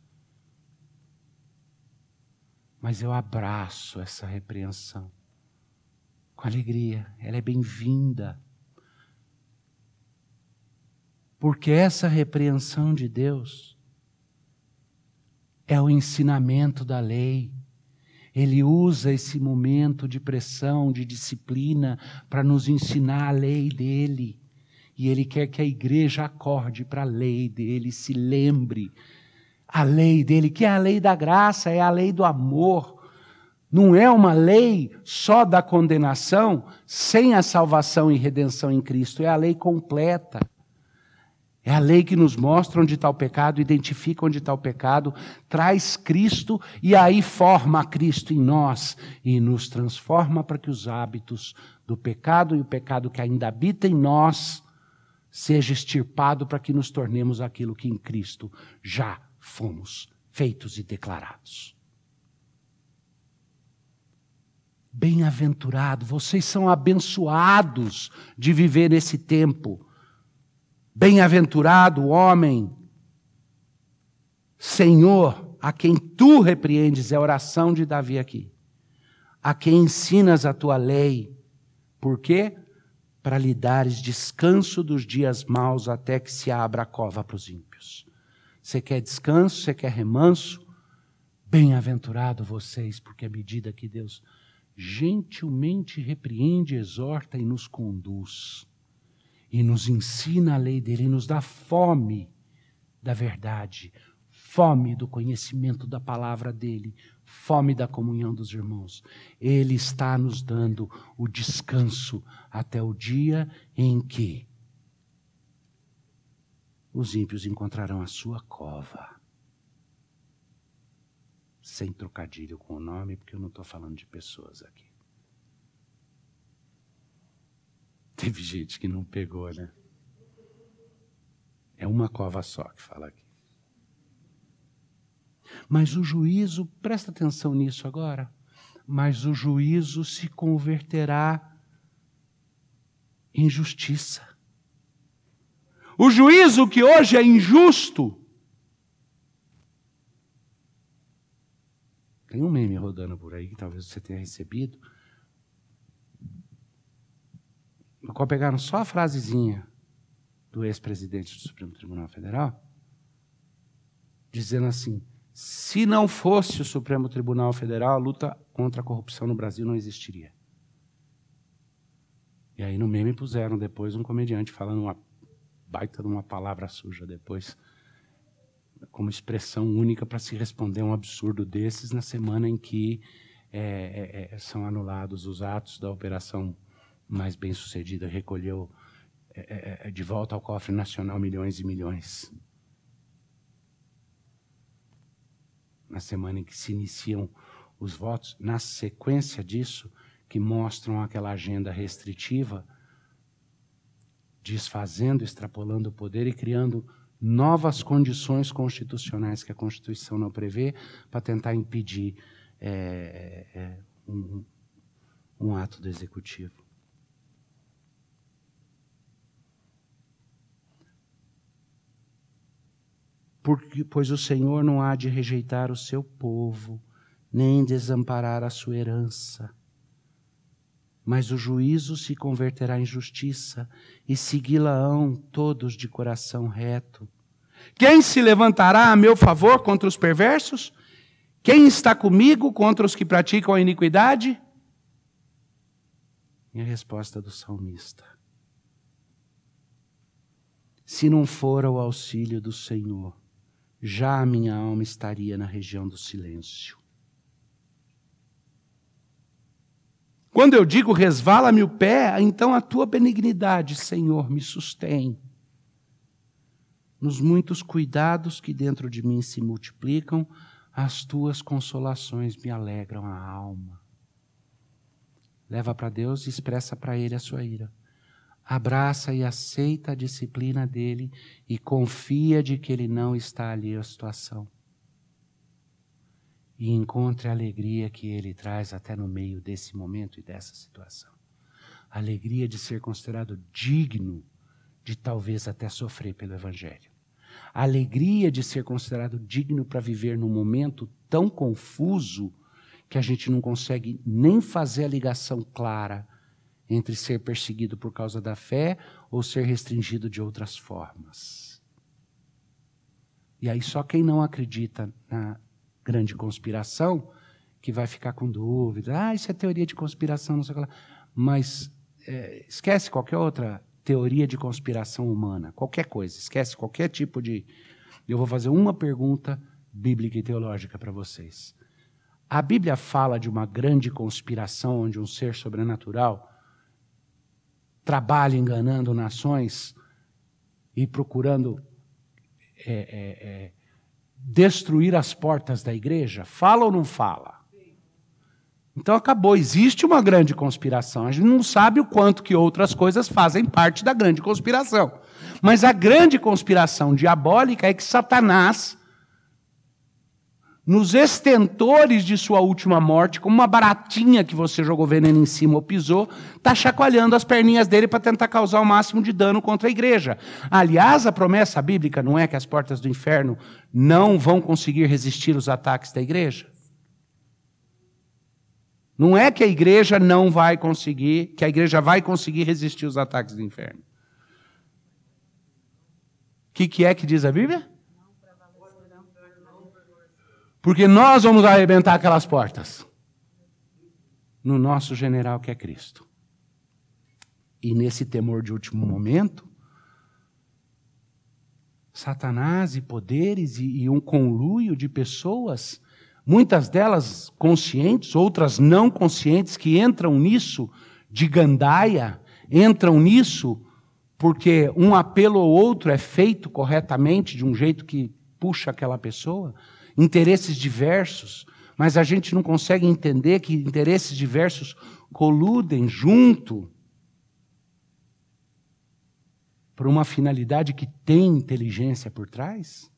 Mas eu abraço essa repreensão com alegria, ela é bem-vinda. Porque essa repreensão de Deus é o ensinamento da lei. Ele usa esse momento de pressão, de disciplina, para nos ensinar a lei dele. E ele quer que a igreja acorde para a lei dele, se lembre. A lei dele, que é a lei da graça, é a lei do amor. Não é uma lei só da condenação, sem a salvação e redenção em Cristo, é a lei completa. É a lei que nos mostra onde está o pecado, identifica onde está o pecado, traz Cristo e aí forma Cristo em nós e nos transforma para que os hábitos do pecado e o pecado que ainda habita em nós seja extirpado para que nos tornemos aquilo que em Cristo já fomos feitos e declarados. Bem-aventurado, vocês são abençoados de viver nesse tempo Bem-aventurado o homem, Senhor, a quem tu repreendes, é a oração de Davi aqui, a quem ensinas a tua lei. Por quê? Para lhe dares descanso dos dias maus até que se abra a cova para os ímpios. Você quer descanso, você quer remanso? Bem-aventurado vocês, porque à medida que Deus gentilmente repreende, exorta e nos conduz e nos ensina a lei dele, e nos dá fome da verdade, fome do conhecimento da palavra dele, fome da comunhão dos irmãos. Ele está nos dando o descanso até o dia em que os ímpios encontrarão a sua cova. Sem trocadilho com o nome, porque eu não estou falando de pessoas aqui. Teve gente que não pegou, né? É uma cova só que fala aqui. Mas o juízo, presta atenção nisso agora, mas o juízo se converterá em justiça. O juízo que hoje é injusto. Tem um meme rodando por aí que talvez você tenha recebido no qual pegaram só a frasezinha do ex-presidente do Supremo Tribunal Federal, dizendo assim: Se não fosse o Supremo Tribunal Federal, a luta contra a corrupção no Brasil não existiria. E aí no meme puseram depois um comediante falando uma baita de uma palavra suja depois, como expressão única para se responder um absurdo desses na semana em que é, é, é são anulados os atos da operação mais bem sucedida, recolheu é, é, é, de volta ao cofre nacional milhões e milhões. Na semana em que se iniciam os votos, na sequência disso, que mostram aquela agenda restritiva, desfazendo, extrapolando o poder e criando novas condições constitucionais que a Constituição não prevê para tentar impedir é, é, um, um ato do executivo. Porque, pois o Senhor não há de rejeitar o seu povo, nem desamparar a sua herança. Mas o juízo se converterá em justiça, e segui-la-ão todos de coração reto. Quem se levantará a meu favor contra os perversos? Quem está comigo contra os que praticam a iniquidade? E a resposta do salmista: Se não for o auxílio do Senhor, já a minha alma estaria na região do silêncio. Quando eu digo resvala-me o pé, então a tua benignidade, Senhor, me sustém. Nos muitos cuidados que dentro de mim se multiplicam, as tuas consolações me alegram a alma. Leva para Deus e expressa para Ele a sua ira abraça e aceita a disciplina dele e confia de que ele não está ali à situação. E encontre a alegria que ele traz até no meio desse momento e dessa situação. A alegria de ser considerado digno de talvez até sofrer pelo Evangelho. A alegria de ser considerado digno para viver num momento tão confuso que a gente não consegue nem fazer a ligação clara entre ser perseguido por causa da fé ou ser restringido de outras formas. E aí só quem não acredita na grande conspiração que vai ficar com dúvida. Ah, isso é teoria de conspiração, não sei o que lá. Mas é, esquece qualquer outra teoria de conspiração humana, qualquer coisa, esquece qualquer tipo de. Eu vou fazer uma pergunta bíblica e teológica para vocês. A Bíblia fala de uma grande conspiração onde um ser sobrenatural trabalha enganando nações e procurando é, é, é, destruir as portas da igreja? Fala ou não fala? Então acabou, existe uma grande conspiração. A gente não sabe o quanto que outras coisas fazem parte da grande conspiração. Mas a grande conspiração diabólica é que Satanás nos estentores de sua última morte, como uma baratinha que você jogou veneno em cima ou pisou, está chacoalhando as perninhas dele para tentar causar o máximo de dano contra a igreja. Aliás, a promessa bíblica não é que as portas do inferno não vão conseguir resistir os ataques da igreja? Não é que a igreja não vai conseguir, que a igreja vai conseguir resistir os ataques do inferno. O que, que é que diz a Bíblia? Porque nós vamos arrebentar aquelas portas. No nosso general que é Cristo. E nesse temor de último momento, Satanás e poderes e, e um conluio de pessoas, muitas delas conscientes, outras não conscientes, que entram nisso de gandaia, entram nisso porque um apelo ou outro é feito corretamente, de um jeito que puxa aquela pessoa interesses diversos, mas a gente não consegue entender que interesses diversos coludem junto para uma finalidade que tem inteligência por trás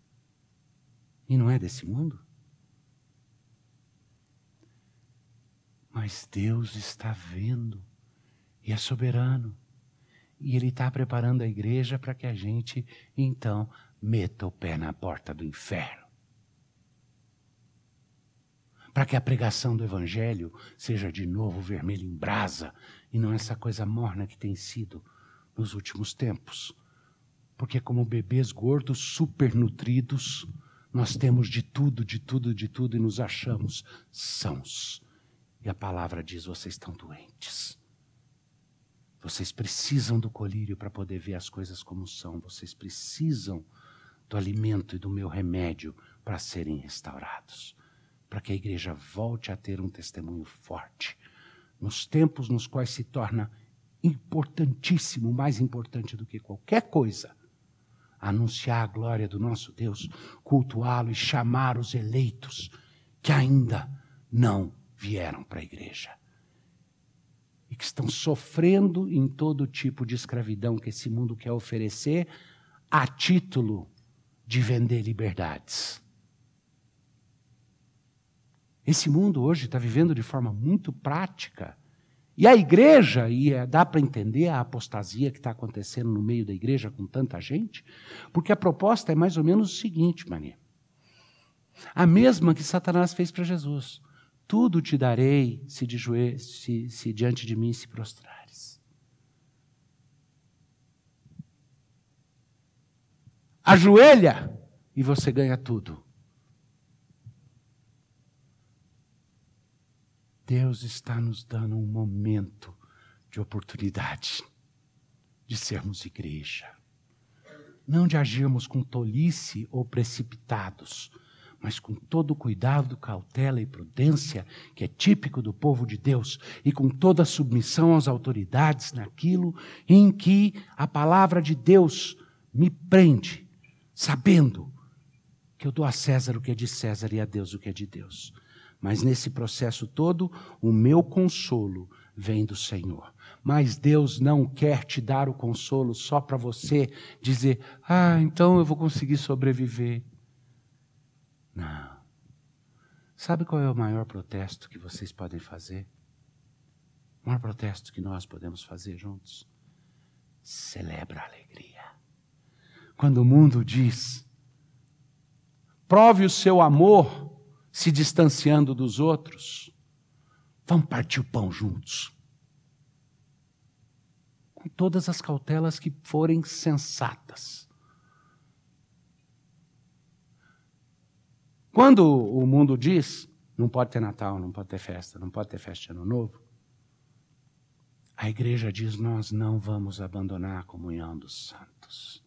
e não é desse mundo. Mas Deus está vendo e é soberano. E Ele está preparando a igreja para que a gente, então, meta o pé na porta do inferno para que a pregação do Evangelho seja de novo vermelho em brasa e não essa coisa morna que tem sido nos últimos tempos. Porque, como bebês gordos, supernutridos, Nós temos de tudo, de tudo, de tudo e nos achamos sãos. E a palavra diz: vocês estão doentes. Vocês precisam do colírio para poder ver as coisas como são. Vocês precisam do alimento e do meu remédio para serem restaurados. Para que a igreja volte a ter um testemunho forte. Nos tempos nos quais se torna importantíssimo, mais importante do que qualquer coisa, anunciar a glória do nosso Deus, cultuá-lo e chamar os eleitos que ainda não vieram para a igreja e que estão sofrendo em todo tipo de escravidão que esse mundo quer oferecer a título de vender liberdades. Esse mundo hoje está vivendo de forma muito prática e a igreja, e é, dá para entender a apostasia que está acontecendo no meio da igreja com tanta gente, porque a proposta é mais ou menos o seguinte, Maria. A mesma que Satanás fez para Jesus. Tudo te darei se, de joelho, se, se diante de mim se prostrares. Ajoelha e você ganha tudo. Deus está nos dando um momento de oportunidade de sermos igreja. Não de agirmos com tolice ou precipitados, mas com todo o cuidado, cautela e prudência que é típico do povo de Deus e com toda a submissão às autoridades naquilo em que a palavra de Deus me prende, sabendo que eu dou a César o que é de César e a Deus o que é de Deus. Mas nesse processo todo, o meu consolo vem do Senhor. Mas Deus não quer te dar o consolo só para você dizer: ah, então eu vou conseguir sobreviver. Não. Sabe qual é o maior protesto que vocês podem fazer? O maior protesto que nós podemos fazer juntos? Celebra a alegria. Quando o mundo diz: prove o seu amor se distanciando dos outros. Vamos partir o pão juntos. Com todas as cautelas que forem sensatas. Quando o mundo diz, não pode ter Natal, não pode ter festa, não pode ter festa de Ano Novo, a igreja diz: nós não vamos abandonar a comunhão dos santos.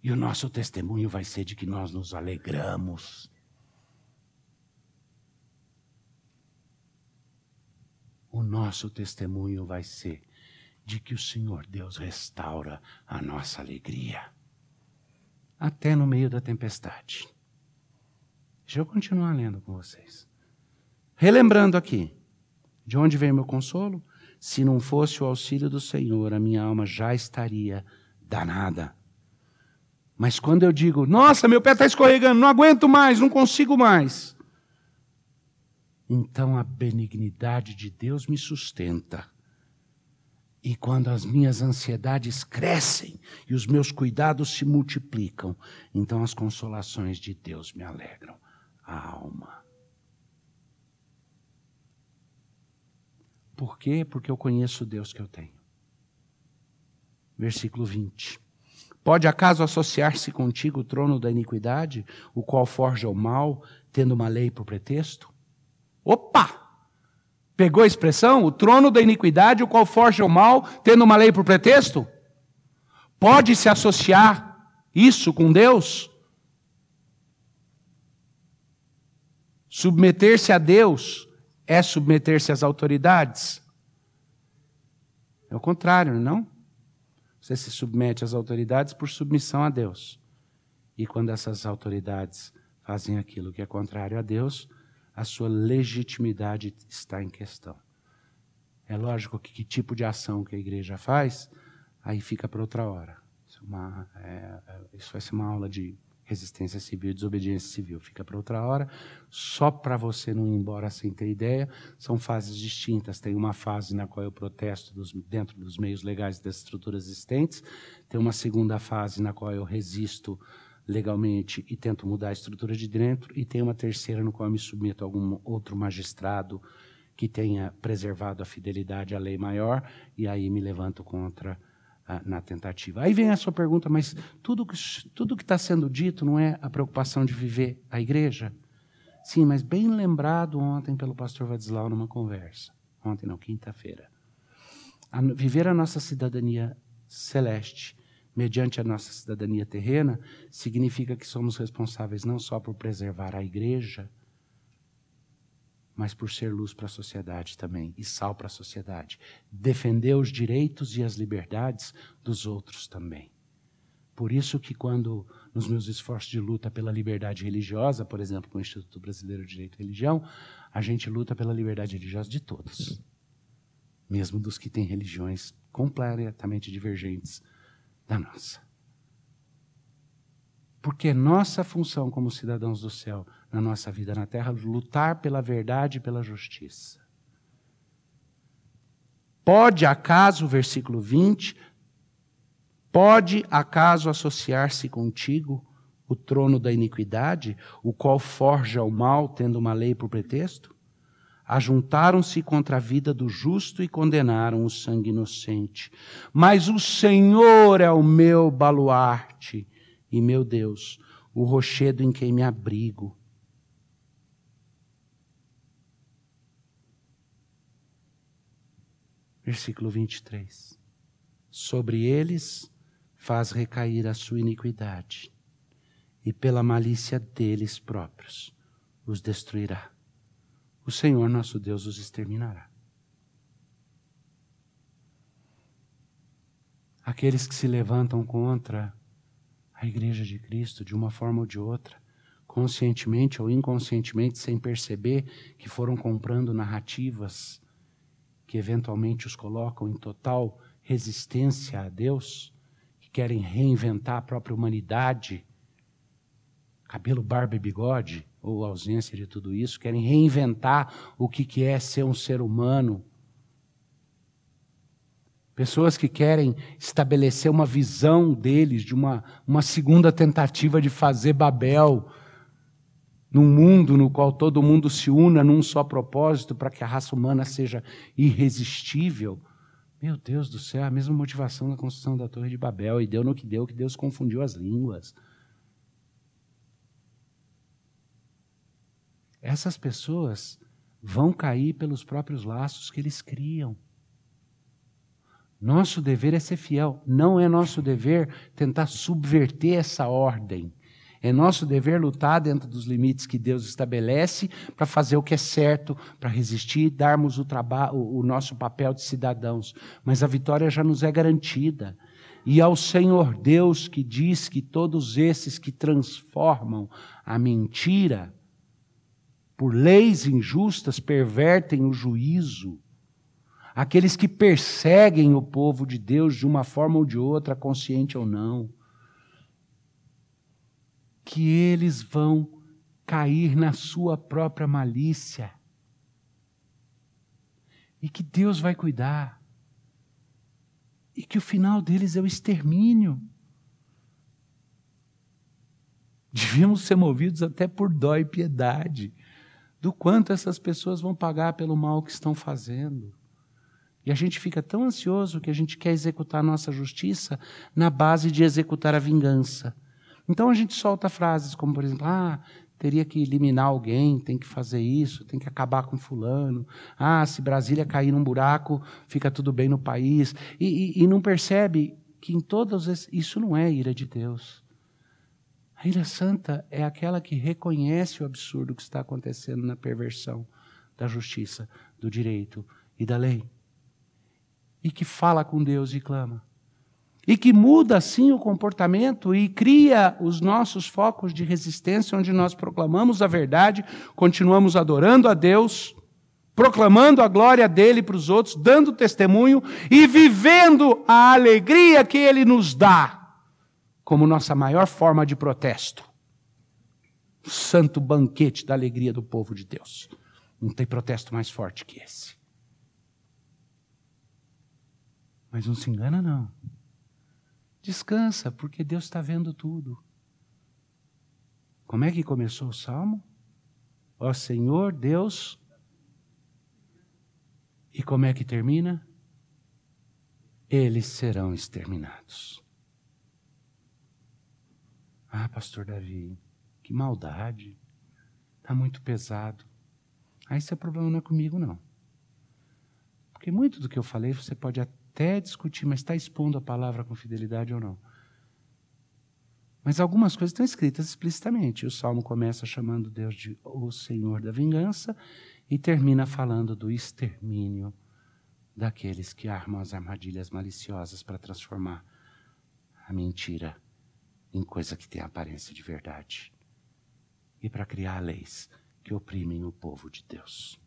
E o nosso testemunho vai ser de que nós nos alegramos o nosso testemunho vai ser de que o Senhor Deus restaura a nossa alegria, até no meio da tempestade. Deixa eu continuar lendo com vocês. Relembrando aqui, de onde vem meu consolo? Se não fosse o auxílio do Senhor, a minha alma já estaria danada. Mas quando eu digo, nossa, meu pé está escorregando, não aguento mais, não consigo mais então a benignidade de Deus me sustenta. E quando as minhas ansiedades crescem e os meus cuidados se multiplicam, então as consolações de Deus me alegram a alma. Por quê? Porque eu conheço o Deus que eu tenho. Versículo 20. Pode acaso associar-se contigo o trono da iniquidade, o qual forja o mal, tendo uma lei por pretexto? Opa! Pegou a expressão? O trono da iniquidade, o qual forja o mal, tendo uma lei por pretexto? Pode se associar isso com Deus? Submeter-se a Deus é submeter-se às autoridades? É o contrário, não? Você se submete às autoridades por submissão a Deus. E quando essas autoridades fazem aquilo que é contrário a Deus, a sua legitimidade está em questão. É lógico que que tipo de ação que a igreja faz, aí fica para outra hora. Isso, é uma, é, é, isso vai ser uma aula de resistência civil e desobediência civil. Fica para outra hora. Só para você não ir embora sem ter ideia, são fases distintas. Tem uma fase na qual eu protesto dos, dentro dos meios legais das estruturas existentes, tem uma segunda fase na qual eu resisto legalmente e tento mudar a estrutura de dentro, e tem uma terceira no qual me submeto a algum outro magistrado que tenha preservado a fidelidade à lei maior, e aí me levanto contra ah, na tentativa. Aí vem a sua pergunta, mas tudo que tudo está sendo dito não é a preocupação de viver a igreja? Sim, mas bem lembrado ontem pelo pastor Vadislau numa conversa. Ontem não, quinta-feira. Viver a nossa cidadania celeste mediante a nossa cidadania terrena significa que somos responsáveis não só por preservar a igreja, mas por ser luz para a sociedade também e sal para a sociedade. Defender os direitos e as liberdades dos outros também. Por isso que quando nos meus esforços de luta pela liberdade religiosa, por exemplo, com o Instituto Brasileiro de Direito e Religião, a gente luta pela liberdade religiosa de todos, mesmo dos que têm religiões completamente divergentes da nossa. Porque nossa função como cidadãos do céu, na nossa vida na terra, lutar pela verdade e pela justiça. Pode acaso, versículo 20, pode acaso associar-se contigo o trono da iniquidade, o qual forja o mal, tendo uma lei por pretexto? Ajuntaram-se contra a vida do justo e condenaram o sangue inocente. Mas o Senhor é o meu baluarte e meu Deus, o rochedo em quem me abrigo. Versículo 23. Sobre eles faz recair a sua iniquidade, e pela malícia deles próprios os destruirá. O Senhor nosso Deus os exterminará. Aqueles que se levantam contra a Igreja de Cristo de uma forma ou de outra, conscientemente ou inconscientemente, sem perceber que foram comprando narrativas que eventualmente os colocam em total resistência a Deus, que querem reinventar a própria humanidade, cabelo, barba e bigode, ou ausência de tudo isso, querem reinventar o que é ser um ser humano Pessoas que querem estabelecer uma visão deles, de uma, uma segunda tentativa de fazer Babel, num mundo no qual todo mundo se una num só propósito para que a raça humana seja irresistível. Meu Deus do céu, a mesma motivação da construção da Torre de Babel, e deu no que deu, que Deus confundiu as línguas. Essas pessoas vão cair pelos próprios laços que eles criam. Nosso dever é ser fiel. Não é nosso dever tentar subverter essa ordem. É nosso dever lutar dentro dos limites que Deus estabelece para fazer o que é certo, para resistir, darmos o, o nosso papel de cidadãos. Mas a vitória já nos é garantida. E ao Senhor Deus que diz que todos esses que transformam a mentira por leis injustas pervertem o juízo. Aqueles que perseguem o povo de Deus de uma forma ou de outra, consciente ou não, que eles vão cair na sua própria malícia. E que Deus vai cuidar. E que o final deles é o extermínio. Devíamos ser movidos até por dó e piedade do quanto essas pessoas vão pagar pelo mal que estão fazendo. E a gente fica tão ansioso que a gente quer executar a nossa justiça na base de executar a vingança. Então a gente solta frases como, por exemplo, ah, teria que eliminar alguém, tem que fazer isso, tem que acabar com fulano. Ah, se Brasília cair num buraco, fica tudo bem no país. E, e, e não percebe que em todos esses, isso não é ira de Deus. A ira santa é aquela que reconhece o absurdo que está acontecendo na perversão da justiça, do direito e da lei e que fala com Deus e clama. E que muda assim o comportamento e cria os nossos focos de resistência, onde nós proclamamos a verdade, continuamos adorando a Deus, proclamando a glória dele para os outros, dando testemunho e vivendo a alegria que ele nos dá como nossa maior forma de protesto. O santo banquete da alegria do povo de Deus. Não tem protesto mais forte que esse. Mas não se engana, não. Descansa, porque Deus está vendo tudo. Como é que começou o salmo? Ó Senhor Deus. E como é que termina? eles serão exterminados. Ah, pastor Davi, que maldade. Está muito pesado. Aí esse é problema não é comigo, não. Porque muito do que eu falei você pode até discutir, mas está expondo a palavra com fidelidade ou não. Mas algumas coisas estão escritas explicitamente. O salmo começa chamando Deus de o Senhor da vingança e termina falando do extermínio daqueles que armam as armadilhas maliciosas para transformar a mentira em coisa que tem aparência de verdade e para criar leis que oprimem o povo de Deus.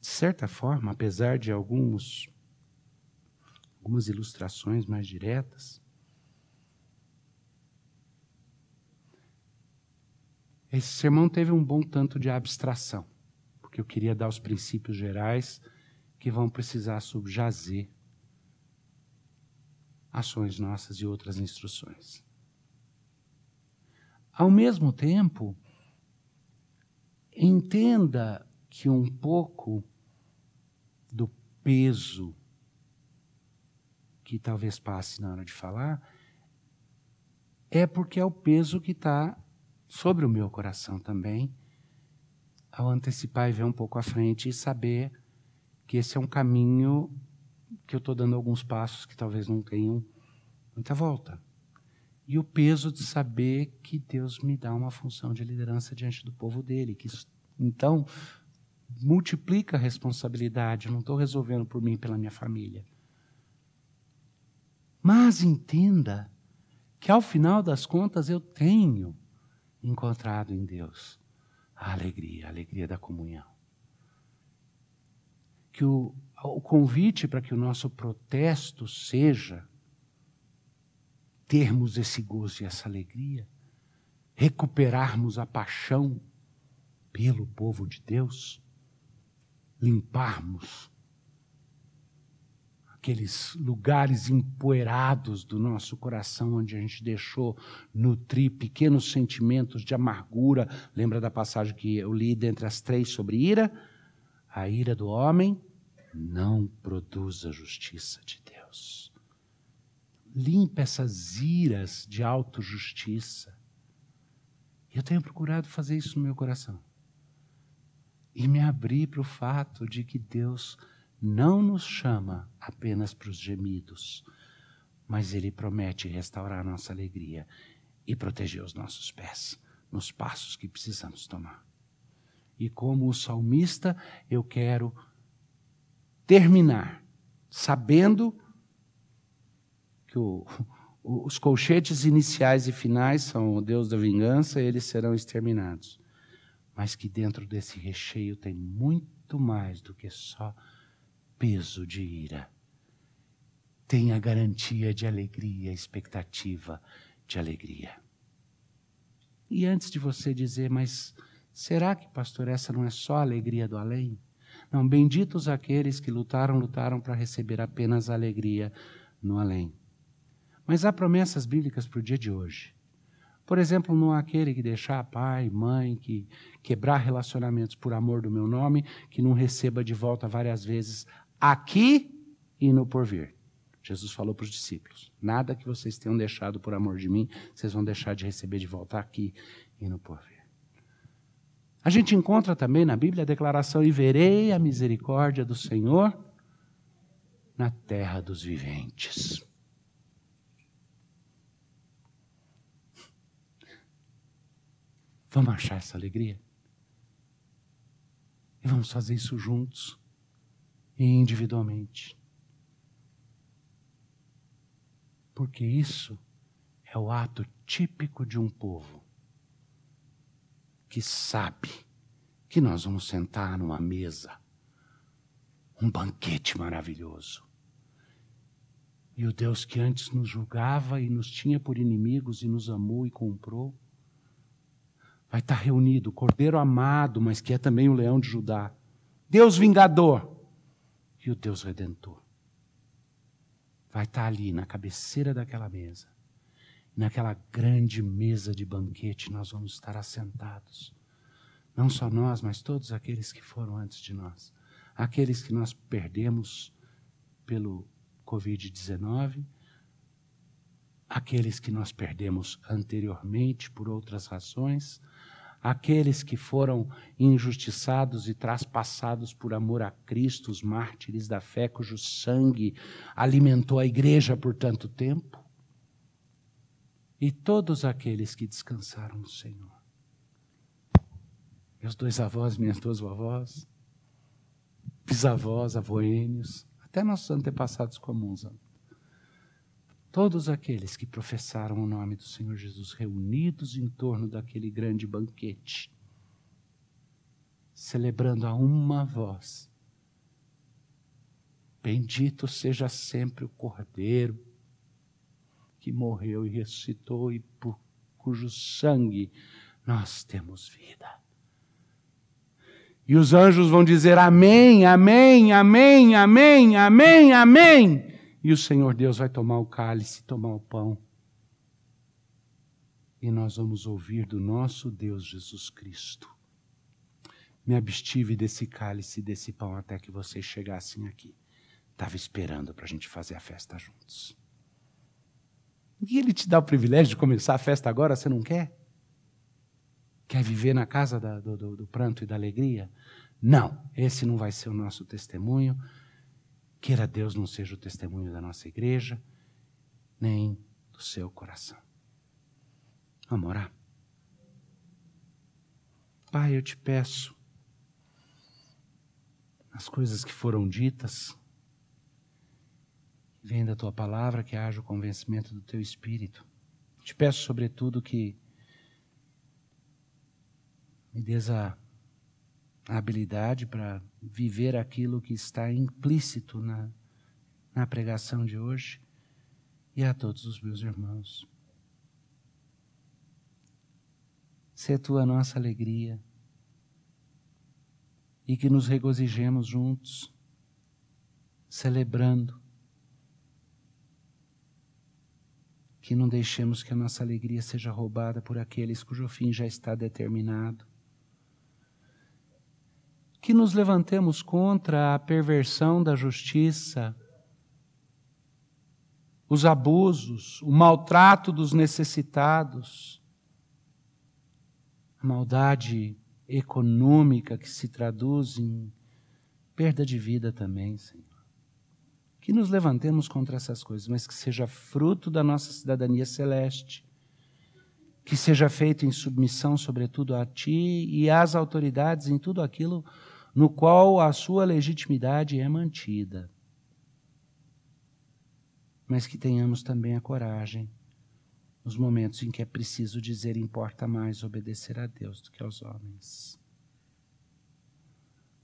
De certa forma, apesar de alguns algumas ilustrações mais diretas, esse sermão teve um bom tanto de abstração, porque eu queria dar os princípios gerais que vão precisar subjazer ações nossas e outras instruções. Ao mesmo tempo, entenda que um pouco do peso que talvez passe na hora de falar é porque é o peso que está sobre o meu coração também, ao antecipar e ver um pouco à frente e saber que esse é um caminho que eu estou dando alguns passos que talvez não tenham muita volta e o peso de saber que Deus me dá uma função de liderança diante do povo dele. Que isso, então, multiplica a responsabilidade. Eu não estou resolvendo por mim pela minha família. Mas entenda que, ao final das contas, eu tenho encontrado em Deus a alegria, a alegria da comunhão. Que o, o convite para que o nosso protesto seja termos esse gozo e essa alegria, recuperarmos a paixão pelo povo de Deus, limparmos aqueles lugares empoeirados do nosso coração onde a gente deixou nutrir pequenos sentimentos de amargura. Lembra da passagem que eu li dentre as três sobre ira? A ira do homem não produz a justiça de Deus limpa essas iras de autojustiça. Eu tenho procurado fazer isso no meu coração. E me abrir para o fato de que Deus não nos chama apenas para os gemidos, mas Ele promete restaurar nossa alegria e proteger os nossos pés nos passos que precisamos tomar. E como o salmista, eu quero terminar sabendo que o, os colchetes iniciais e finais são o Deus da vingança, eles serão exterminados. Mas que dentro desse recheio tem muito mais do que só peso de ira. Tem a garantia de alegria, expectativa de alegria. E antes de você dizer, mas será que, pastor, essa não é só a alegria do além? Não, benditos aqueles que lutaram, lutaram para receber apenas alegria no além. Mas há promessas bíblicas para o dia de hoje. Por exemplo, não há aquele que deixar pai, mãe, que quebrar relacionamentos por amor do meu nome, que não receba de volta várias vezes aqui e no porvir. Jesus falou para os discípulos: Nada que vocês tenham deixado por amor de mim, vocês vão deixar de receber de volta aqui e no porvir. A gente encontra também na Bíblia a declaração: E verei a misericórdia do Senhor na terra dos viventes. Vamos achar essa alegria? E vamos fazer isso juntos e individualmente. Porque isso é o ato típico de um povo que sabe que nós vamos sentar numa mesa, um banquete maravilhoso. E o Deus que antes nos julgava e nos tinha por inimigos e nos amou e comprou, vai estar reunido o Cordeiro amado, mas que é também o leão de Judá, Deus vingador e o Deus redentor. Vai estar ali na cabeceira daquela mesa. Naquela grande mesa de banquete, nós vamos estar assentados. Não só nós, mas todos aqueles que foram antes de nós. Aqueles que nós perdemos pelo Covid-19, aqueles que nós perdemos anteriormente por outras razões, aqueles que foram injustiçados e traspassados por amor a Cristo, os mártires da fé, cujo sangue alimentou a igreja por tanto tempo, e todos aqueles que descansaram no Senhor. Meus dois avós, minhas duas vovós, bisavós, avoênios, até nossos antepassados comuns. Todos aqueles que professaram o nome do Senhor Jesus reunidos em torno daquele grande banquete, celebrando a uma voz. Bendito seja sempre o Cordeiro que morreu e ressuscitou e por cujo sangue nós temos vida. E os anjos vão dizer amém, amém, amém, amém, amém, amém. E o Senhor Deus vai tomar o cálice, tomar o pão. E nós vamos ouvir do nosso Deus Jesus Cristo. Me abstive desse cálice desse pão até que vocês chegassem aqui. Estava esperando para a gente fazer a festa juntos. E ele te dá o privilégio de começar a festa agora, você não quer? Quer viver na casa da, do, do, do pranto e da alegria? Não, esse não vai ser o nosso testemunho. Queira Deus não seja o testemunho da nossa igreja, nem do seu coração. Vamos orar? Pai, eu te peço, as coisas que foram ditas, vem da tua palavra, que haja o convencimento do teu espírito. Te peço, sobretudo, que me dês a, habilidade para viver aquilo que está implícito na, na pregação de hoje e a todos os meus irmãos. Ser tu a nossa alegria e que nos regozijemos juntos, celebrando que não deixemos que a nossa alegria seja roubada por aqueles cujo fim já está determinado. Que nos levantemos contra a perversão da justiça, os abusos, o maltrato dos necessitados, a maldade econômica que se traduz em perda de vida também, Senhor que nos levantemos contra essas coisas, mas que seja fruto da nossa cidadania celeste, que seja feito em submissão, sobretudo, a Ti e às autoridades em tudo aquilo no qual a sua legitimidade é mantida. Mas que tenhamos também a coragem, nos momentos em que é preciso dizer importa mais obedecer a Deus do que aos homens.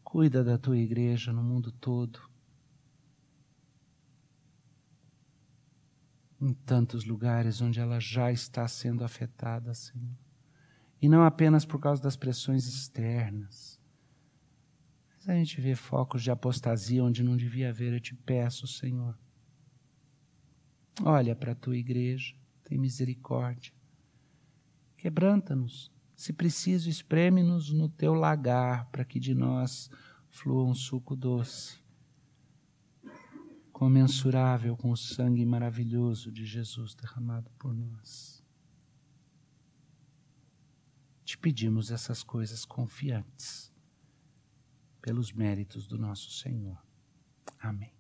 Cuida da tua igreja no mundo todo em tantos lugares onde ela já está sendo afetada, Senhor. E não apenas por causa das pressões externas. Mas a gente vê focos de apostasia onde não devia haver. Eu te peço, Senhor. Olha para a tua igreja, tem misericórdia. Quebranta-nos. Se preciso, espreme-nos no teu lagar, para que de nós flua um suco doce comensurável com o sangue maravilhoso de Jesus derramado por nós. Te pedimos essas coisas confiantes, pelos méritos do nosso Senhor. Amém.